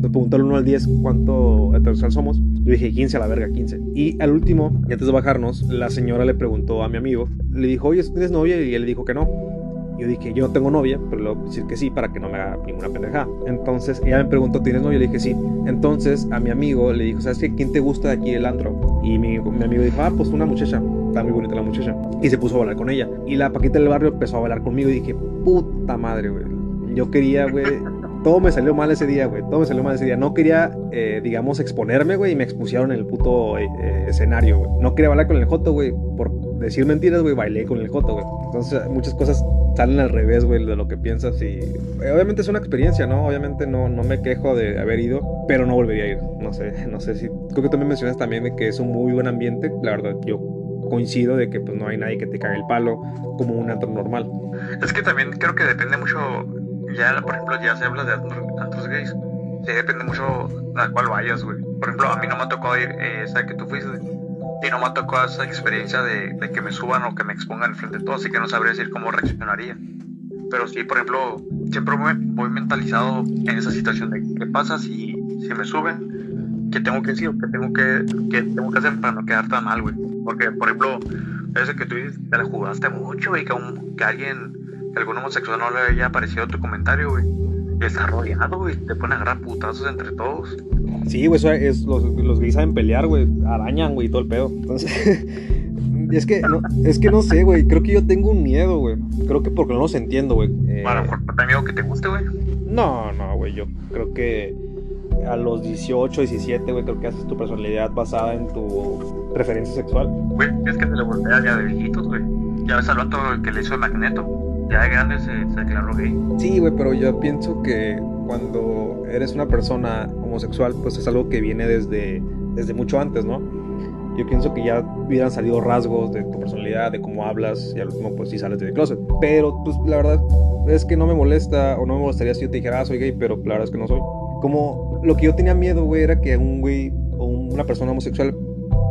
nos preguntó el 1 al 10 cuánto heterosexual somos. Yo dije 15 a la verga, 15. Y al último, antes de bajarnos, la señora le preguntó a mi amigo, le dijo, oye, ¿tienes novia? Y él le dijo que no. Yo dije, yo no tengo novia, pero le voy a decir que sí para que no me haga ninguna pendejada. Entonces ella me preguntó, ¿tienes novia? Le dije, sí. Entonces a mi amigo le dijo, ¿sabes qué? ¿Quién te gusta de aquí el antro? Y mi, mi amigo dijo, ah, pues una muchacha. Está muy bonita la muchacha. Y se puso a bailar con ella. Y la paquita del barrio empezó a bailar conmigo y dije, puta madre, güey. Yo quería, güey. Todo me salió mal ese día, güey. Todo me salió mal ese día. No quería, eh, digamos, exponerme, güey. Y me expusieron en el puto eh, escenario, güey. No quería bailar con el Joto, güey. Por decir mentiras, güey. Bailé con el Joto, güey. Entonces, muchas cosas salen al revés, güey, de lo que piensas y eh, obviamente es una experiencia, ¿no? Obviamente no, no me quejo de haber ido, pero no volvería a ir, no sé, no sé si, creo que tú me mencionas también de que es un muy buen ambiente, la verdad, yo coincido de que pues no hay nadie que te cague el palo como un antro normal. Es que también creo que depende mucho, ya por ejemplo, ya se habla de antros, gays, sí, depende mucho a cuál vayas, güey. Por ejemplo, a mí no me tocó ir eh, esa que tú fuiste, y no me tocó esa experiencia de, de que me suban o que me expongan frente de todos, así que no sabría decir cómo reaccionaría. Pero sí, por ejemplo, siempre voy, voy mentalizado en esa situación de qué pasa si, si me suben, qué tengo que decir, qué tengo que, qué tengo que hacer para no quedar tan mal, güey. Porque, por ejemplo, ese que tú dices, te la jugaste mucho y que, un- que alguien, que algún homosexual no le haya parecido tu comentario, güey. Está rodeado, güey. Te ponen a agarrar putazos entre todos. Sí, güey, eso es, los, los gays saben pelear, güey, arañan, güey, y todo el pedo. Entonces, es que, no, es que no sé, güey, creo que yo tengo un miedo, güey. Creo que porque no los entiendo, güey. Eh, A lo mejor te amigo que te guste, güey. No, no, güey, yo creo que a los 18, 17, güey, creo que haces tu personalidad basada en tu preferencia sexual. Güey, es que se le voltea ya de viejitos, güey. Ya ves al vato que le hizo el magneto. Ya de grande se, se declaró gay. Sí, güey, pero yo pienso que cuando eres una persona homosexual, pues es algo que viene desde, desde mucho antes, ¿no? Yo pienso que ya hubieran salido rasgos de tu personalidad, de cómo hablas, y al último, pues sí sales del closet. Pero, pues la verdad es que no me molesta, o no me molestaría si yo te dijera, ah, soy gay, pero la verdad es que no soy. Como lo que yo tenía miedo, güey, era que un güey o una persona homosexual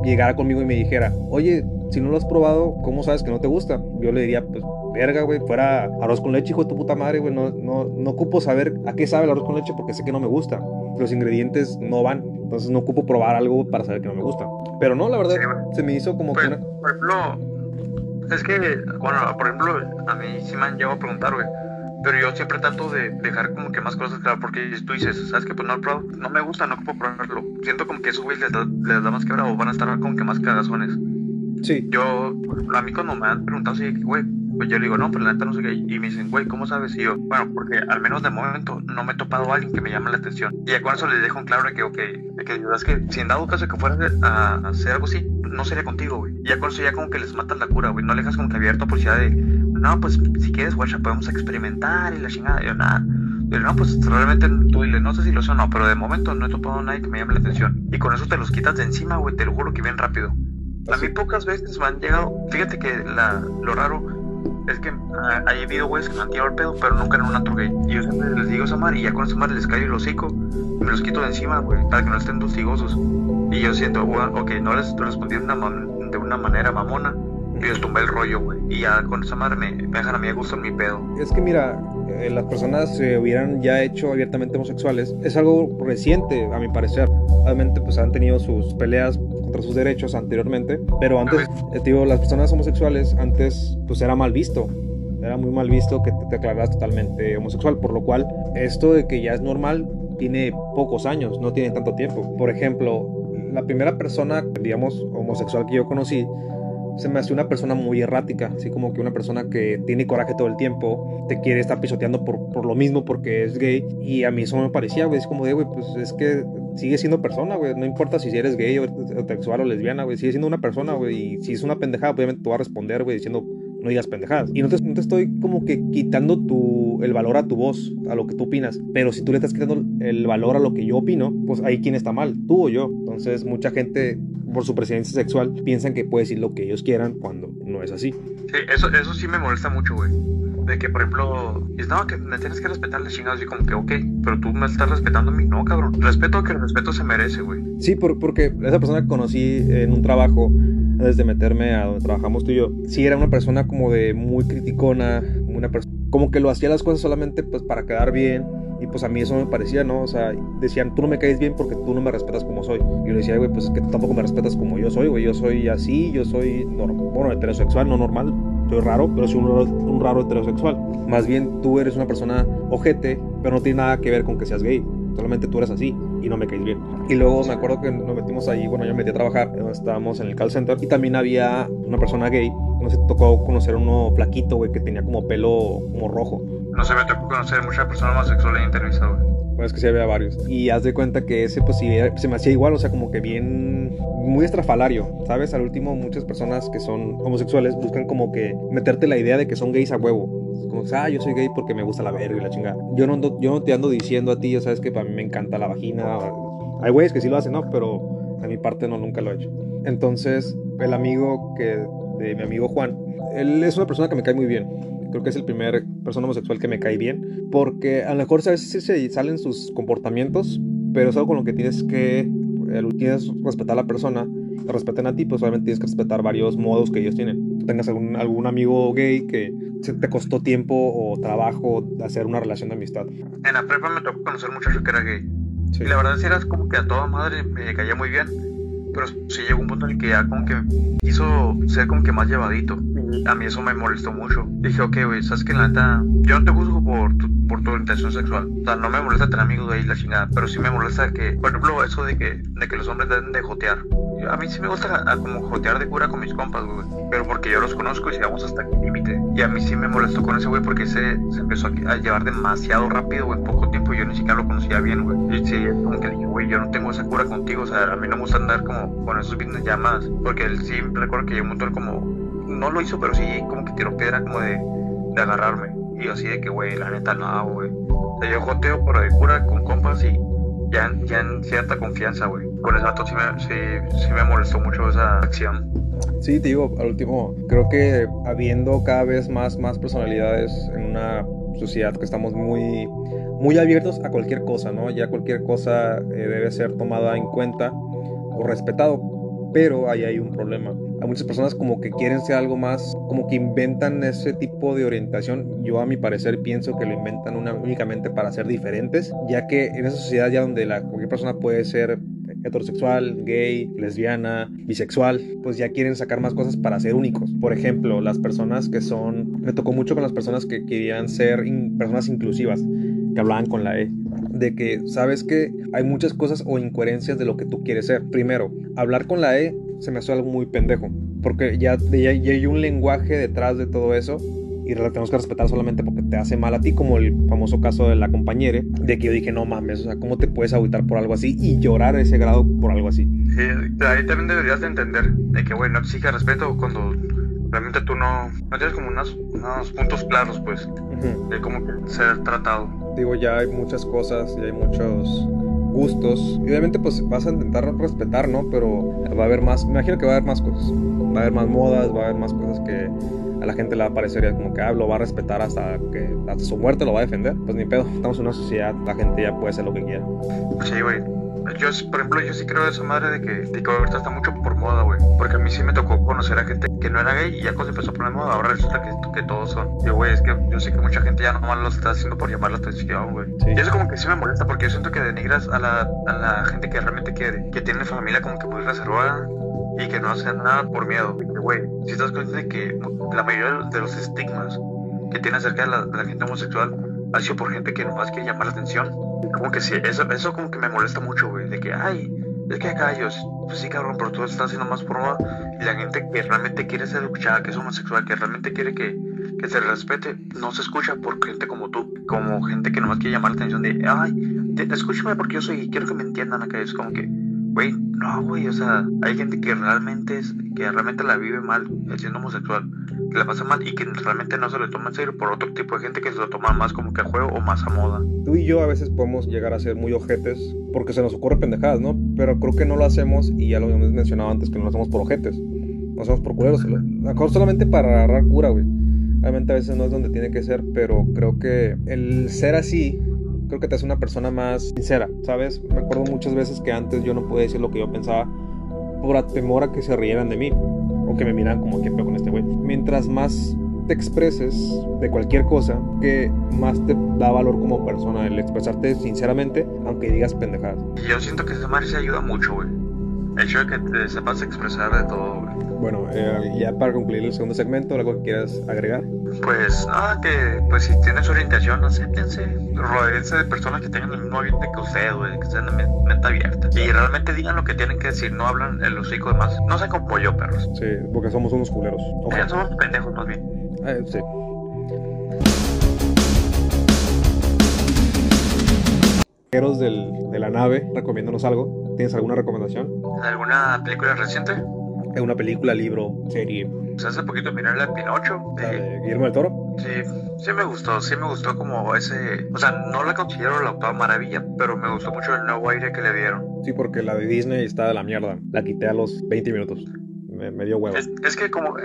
llegara conmigo y me dijera, oye, si no lo has probado, ¿cómo sabes que no te gusta? Yo le diría, pues, verga, güey, fuera arroz con leche, hijo de tu puta madre, güey, no, no, no ocupo saber a qué sabe el arroz con leche porque sé que no me gusta. Los ingredientes no van, entonces no ocupo probar algo para saber que no me gusta. Pero no, la verdad, Sí, güey. se me hizo como que Pues, una... por ejemplo, es que, bueno, por ejemplo, a mí sí me han llegado a preguntar, güey. Pero yo siempre trato de dejar como que más cosas claras, porque tú dices, ¿sabes qué? Pues no, no me gusta, no ocupo probarlo. Siento como que esos güeyes les da, les da más quebra o van a estar como que más cagazones. Sí, Yo, a mí cuando me han preguntado así, güey, pues yo le digo, no, pero la neta no sé qué. Y me dicen, güey, ¿cómo sabes? Y yo, bueno, porque al menos de momento no me he topado a alguien que me llame la atención. Y ya con eso les dejo en claro de que, ok, de que es que si en dado caso que fuera a hacer algo así, no sería contigo, güey. Y ya con eso ya como que les matas la cura, güey. No le dejas como que abierto posibilidad de, no, pues si quieres, guacha, podemos experimentar y la chingada. Y yo, nada. Pero no, pues realmente tú dile, no sé si lo sé o no, pero de momento no he topado a nadie que me llame la atención. Y con eso te los quitas de encima, güey, te lo juro que bien rápido. A mí pocas veces me han llegado, fíjate que la, lo raro es que ah, hay habido güeyes que me han tirado el pedo, pero nunca en un antro gay. Y yo siempre les digo esa madre y ya con esa madre les cae el hocico y me los quito de encima, güey, para que no estén hostigosos. Y yo siento, bueno, ok, no les respondí de una, man- de una manera mamona y les tumbé el rollo, güey. Y ya con esa madre me, me dejan a mí a gusto en mi pedo. Es que mira, eh, las personas se hubieran ya hecho abiertamente homosexuales. Es algo reciente, a mi parecer. Obviamente, pues han tenido sus peleas sus derechos anteriormente. Pero antes, eh, digo, las personas homosexuales, antes, pues era mal visto. Era muy mal visto que te declararas totalmente homosexual. Por lo cual, esto de que ya es normal tiene pocos años, no tiene tanto tiempo. Por ejemplo, la primera persona, digamos, homosexual que yo conocí, se me hace una persona muy errática, así como que una persona que tiene coraje todo el tiempo, te quiere estar pisoteando por, por lo mismo porque es gay, y a mí eso me parecía, güey, es como de, güey, pues es que sigue siendo persona, güey, no importa si eres gay o heterosexual o lesbiana, güey, sigue siendo una persona, güey, y si es una pendejada, obviamente te va a responder, güey, diciendo, no digas pendejadas. Y no te, no te estoy como que quitando tu, el valor a tu voz, a lo que tú opinas. Pero si tú le estás quitando el valor a lo que yo opino, pues ahí quién está mal, tú o yo. Entonces mucha gente, por su presencia sexual, piensan que puede decir lo que ellos quieran cuando no es así. Sí, eso, eso sí me molesta mucho, güey. De que, por ejemplo, dices, no, que me tienes que respetar las chingadas. Y como que, ok, pero tú me estás respetando a mí. No, cabrón. Respeto que el respeto se merece, güey. Sí, por- porque esa persona que conocí en un trabajo, antes de meterme a donde trabajamos tú y yo, sí era una persona como de muy criticona, una persona como que lo hacía las cosas solamente pues para quedar bien. Y pues a mí eso me parecía, ¿no? O sea, decían, tú no me caes bien porque tú no me respetas como soy. Y yo le decía, güey, pues es que tú tampoco me respetas como yo soy, güey. Yo soy así, yo soy, norm- bueno, heterosexual, no normal. Soy raro, pero soy un raro, un raro heterosexual. Más bien tú eres una persona ojete, pero no tiene nada que ver con que seas gay. Solamente tú eres así y no me caes bien. Y luego me acuerdo que nos metimos ahí, bueno, yo me metí a trabajar, estábamos en el call center y también había una persona gay. No sé, tocó conocer uno flaquito, güey, que tenía como pelo como rojo. No se me tocó conocer muchas personas homosexuales en entrevista, güey. Bueno, es que sí había varios. Y haz de cuenta que ese, pues sí, era- se me hacía igual, o sea, como que bien, muy estrafalario, ¿sabes? Al último, muchas personas que son homosexuales buscan como que meterte la idea de que son gays a huevo. Como que, ah, yo soy gay porque me gusta la verga y la chingada. Yo no, ando- yo no te ando diciendo a ti, ya sabes que para mí me encanta la vagina. Hay güeyes que sí lo hacen, ¿no? Pero De mi parte no, nunca lo he hecho. Entonces, el amigo que, de mi amigo Juan, él es una persona que me cae muy bien. Creo que es el primer persona homosexual que me cae bien. Porque a lo mejor a veces sí se salen sus comportamientos, pero es algo con lo que tienes que tienes que respetar a la persona, te respeten a ti, pues obviamente tienes que respetar varios modos que ellos tienen. Tú tengas algún, algún amigo gay que te costó tiempo o trabajo hacer una relación de amistad. En la prepa me tocó conocer un muchacho que era gay. Y la verdad sí eras como que a toda madre me caía muy bien, pero sí llegó un punto en el que ya como que quiso ser como que más llevadito. A mí eso me molestó mucho. Dije, ok, güey, sabes que la neta, yo no te juzgo por tu, por tu orientación sexual. O sea, no me molesta tener amigos ahí la chingada, pero sí me molesta que, por ejemplo, eso de que, de que los hombres deben de jotear. A mí sí me gusta a, como jotear de cura con mis compas, güey. Pero porque yo los conozco y llegamos hasta el límite. Y a mí sí me molestó con ese güey porque se, se empezó a, llevar demasiado rápido, güey, en poco tiempo. Yo ni siquiera lo conocía bien, güey. Y sí, como que le dije, güey, yo no tengo esa cura contigo. O sea, a mí no me gusta andar como con esos business llamadas. Porque él sí recuerdo que llegó un como. No lo hizo, pero sí como que tiró piedra como de, de agarrarme. Y así de que, güey, la neta no, güey. O sea, yo joteo por de cura con compas y ya, ya en cierta confianza, güey. El vato sí me, sí, sí me molestó mucho esa acción. Sí, te digo, al último, creo que habiendo cada vez más, más personalidades en una sociedad que estamos muy, muy abiertos a cualquier cosa, ¿no? Ya cualquier cosa eh, debe ser tomada en cuenta o respetado, pero ahí hay un problema. Hay muchas personas como que quieren ser algo más, como que inventan ese tipo de orientación. Yo a mi parecer pienso que lo inventan únicamente para ser diferentes, ya que en esa sociedad ya donde la, cualquier persona puede ser heterosexual, gay, lesbiana, bisexual, pues ya quieren sacar más cosas para ser únicos. Por ejemplo, las personas que son, me tocó mucho con las personas que querían ser personas inclusivas, que hablaban con la E, de que sabes que hay muchas cosas o incoherencias de lo que tú quieres ser. Primero, hablar con la E se me hace algo muy pendejo, porque ya, ya, ya hay un lenguaje detrás de todo eso y la tenemos que respetar solamente porque te hace mal a ti, como el famoso caso de la compañera, de que yo dije, no mames, o sea, ¿cómo te puedes agüitar por algo así y llorar a ese grado por algo así? Sí, ahí también deberías de entender de que, güey, no exige respeto cuando realmente tú no, no tienes como unos, unos puntos claros, pues, de cómo ser tratado. Digo, ya hay muchas cosas y hay muchos gustos. Y obviamente pues vas a intentar respetar, ¿no? Pero va a haber más, me imagino que va a haber más cosas. Va a haber más modas, va a haber más cosas que a la gente le va a parecer como que ah, lo va a respetar hasta que hasta su muerte lo va a defender. Pues ni pedo, estamos en una sociedad, la gente ya puede hacer lo que quiera. Sí, güey. Yo, por ejemplo, yo sí creo de esa madre de que, de que ahorita está mucho por moda, güey. Porque a mí sí me tocó conocer a gente que no era gay y ya cuando empezó a poner moda, ahora resulta que, que todos son. Yo, güey, es que yo sé que mucha gente ya nomás lo está haciendo por llamar la atención, güey. Y eso como que sí me molesta porque yo siento que denigras a la, a la gente que realmente quiere, que tiene familia como que muy reservada y que no hacen nada por miedo. Güey, si estás consciente de que la mayoría de los estigmas que tiene acerca de la, de la gente homosexual ha sido por gente que nomás quiere llamar la atención. Como que sí, eso, eso como que me molesta mucho, güey, de que, ay, es que acá ellos, pues sí, cabrón, pero tú estás haciendo más moda. Y la gente que realmente quiere ser escuchada, que es homosexual, que realmente quiere que, que se respete, no se escucha por gente como tú, como gente que nomás quiere llamar la atención de, ay, escúchame porque yo soy, quiero que me entiendan acá. Es como que, güey, no, güey, o sea, hay gente que realmente es, que realmente la vive mal siendo homosexual, que la pasa mal y que realmente no se lo toma en serio por otro tipo de gente que se lo toma más como que a juego o más a moda. Tú y yo a veces podemos llegar a ser muy ojetes porque se nos ocurre pendejadas, ¿no? Pero creo que no lo hacemos y ya lo hemos mencionado antes que no lo hacemos por ojetes, lo hacemos por culeros, mejor solamente para agarrar cura, güey. Obviamente a veces no es donde tiene que ser, pero creo que el ser así creo que te hace una persona más sincera, ¿sabes? Me acuerdo muchas veces que antes yo no podía decir lo que yo pensaba por temor a que se rieran de mí o que me miran como que con este güey. Mientras más te expreses de cualquier cosa, que más te da valor como persona el expresarte sinceramente, aunque digas pendejadas. Yo siento que esa madre se ayuda mucho, güey. El hecho de que te sepas expresar de todo, güey. Bueno, eh, ya para concluir el segundo segmento, ¿algo que quieras agregar? Pues nada, que pues si tienen su orientación, acéptense. Rodeense de personas que tengan el mismo ambiente que ustedes, güey, que sean de mente abierta. Y realmente digan lo que tienen que decir, no hablan el hocico de más. No sean como pollo, perros. Sí, porque somos unos culeros. Okay. somos pendejos más bien. Eh, sí. Del, de la nave, recomiéndanos algo. ¿Tienes alguna recomendación? ¿Alguna película reciente? una película, libro, serie. Pues hace poquito miré la de Pinocho. ¿La de Guillermo del Toro? Sí, Sí, sí me gustó, sí me gustó como ese, o sea, no la considero la octava maravilla, pero me gustó mucho el nuevo aire que le dieron. Sí, porque la de Disney está de la mierda. La quité a los 20 minutos. Me, me dio huevo. Es, es que como eh,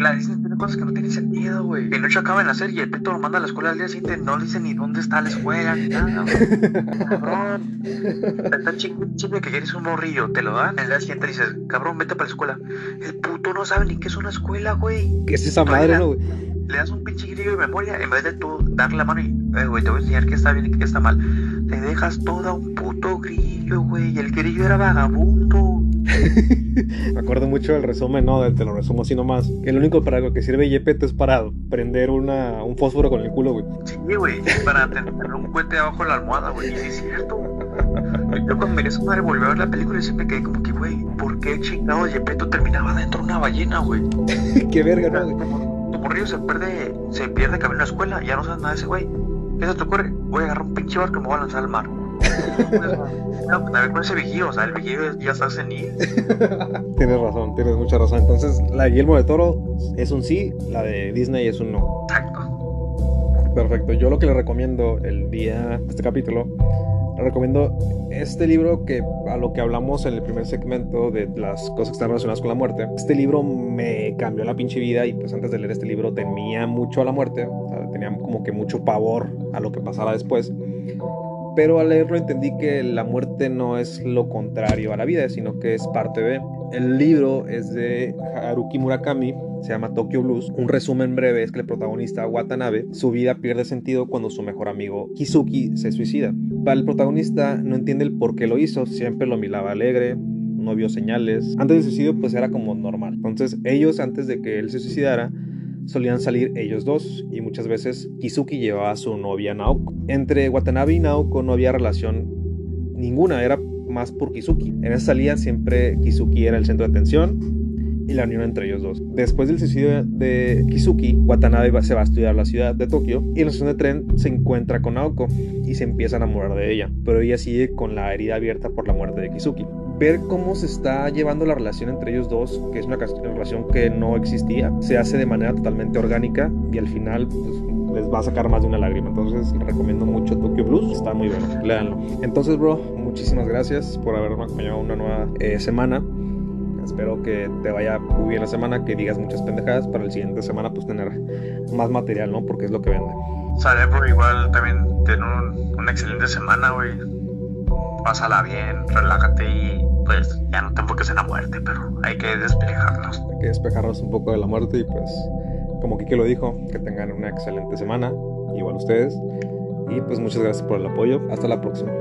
la Disney tiene cosas que no tienen sentido, güey. Pinocho acaba en la serie, el Peto lo manda a la escuela al día siguiente, no le dice ni dónde está la escuela, ni nada, güey. Cabrón. Está chingue que quieres un morrillo, te lo dan. El día siguiente dices, cabrón, vete para la escuela. El puto no sabe ni qué es una escuela, güey. ¿Qué es esa madre, no, güey? Le das un pinche grillo de memoria en vez de tú darle la mano y, eh, güey, te voy a enseñar qué está bien y qué está mal. Le dejas todo un puto grillo, güey. Y el grillo era vagabundo. Me acuerdo mucho del resumen, ¿no? Te lo resumo así nomás. Que lo único para lo que sirve Yepeto es para prender una, un fósforo con el culo, güey. Sí, güey, para tener un cohete abajo de la almohada, güey. Y sí es cierto. Yo cuando miré su madre volví a ver la película y siempre quedé como que, güey, ¿por qué chingado Yepeto terminaba dentro de una ballena, güey? Qué verga, ¿no? Tu morrillo se pierde, se pierde camino a la escuela, ya no sabes nada de ese güey. ¿Qué se te ocurre? Voy a agarrar un pinche barco y me voy a lanzar al mar. No, pues ver con ese vigío, o sea, el vigío ya está senil. Tienes razón, tienes mucha razón. Entonces, la de Guillermo de Toro es un sí, la de Disney es un no. Exacto. Perfecto. Yo lo que le recomiendo el día de este capítulo, le recomiendo este libro que a lo que hablamos en el primer segmento de las cosas que están relacionadas con la muerte. Este libro me cambió la pinche vida y pues antes de leer este libro temía mucho a la muerte, o sea, tenía como que mucho pavor a lo que pasara después. Pero al leerlo entendí que la muerte no es lo contrario a la vida, sino que es parte de. El libro es de Haruki Murakami, se llama Tokyo Blues. Un resumen breve es que el protagonista Watanabe, su vida pierde sentido cuando su mejor amigo Kizuki se suicida. Para el protagonista no entiende el por qué lo hizo, siempre lo miraba alegre, no vio señales. Antes del suicidio pues era como normal. Entonces ellos antes de que él se suicidara solían salir ellos dos y muchas veces Kizuki llevaba a su novia Naoko. Entre Watanabe y Naoko no había relación ninguna, era más por Kizuki. En esa salida siempre Kizuki era el centro de atención y la unión entre ellos dos. Después del suicidio de Kizuki, Watanabe se va a estudiar a la ciudad de Tokio y en la estación de tren se encuentra con Naoko y se empieza a enamorar de ella, pero ella sigue con la herida abierta por la muerte de Kizuki. Ver cómo se está llevando la relación entre ellos dos, que es una relación que no existía, se hace de manera totalmente orgánica y al final pues, les va a sacar más de una lágrima. Entonces recomiendo mucho Tokyo Blues, está muy bueno, léanlo. Entonces, bro, muchísimas gracias por haberme acompañado una nueva eh, semana. Espero que te vaya muy bien la semana, que digas muchas pendejadas para el siguiente semana pues tener más material, ¿no? Porque es lo que vende. Sale, bro, igual también ten un, una excelente semana, güey. Pásala bien, relájate y pues ya no te enfoques en la muerte, pero hay que despejarnos. Hay que despejarnos un poco de la muerte y pues, como Kike lo dijo, que tengan una excelente semana, igual ustedes. Y pues muchas gracias por el apoyo. Hasta la próxima.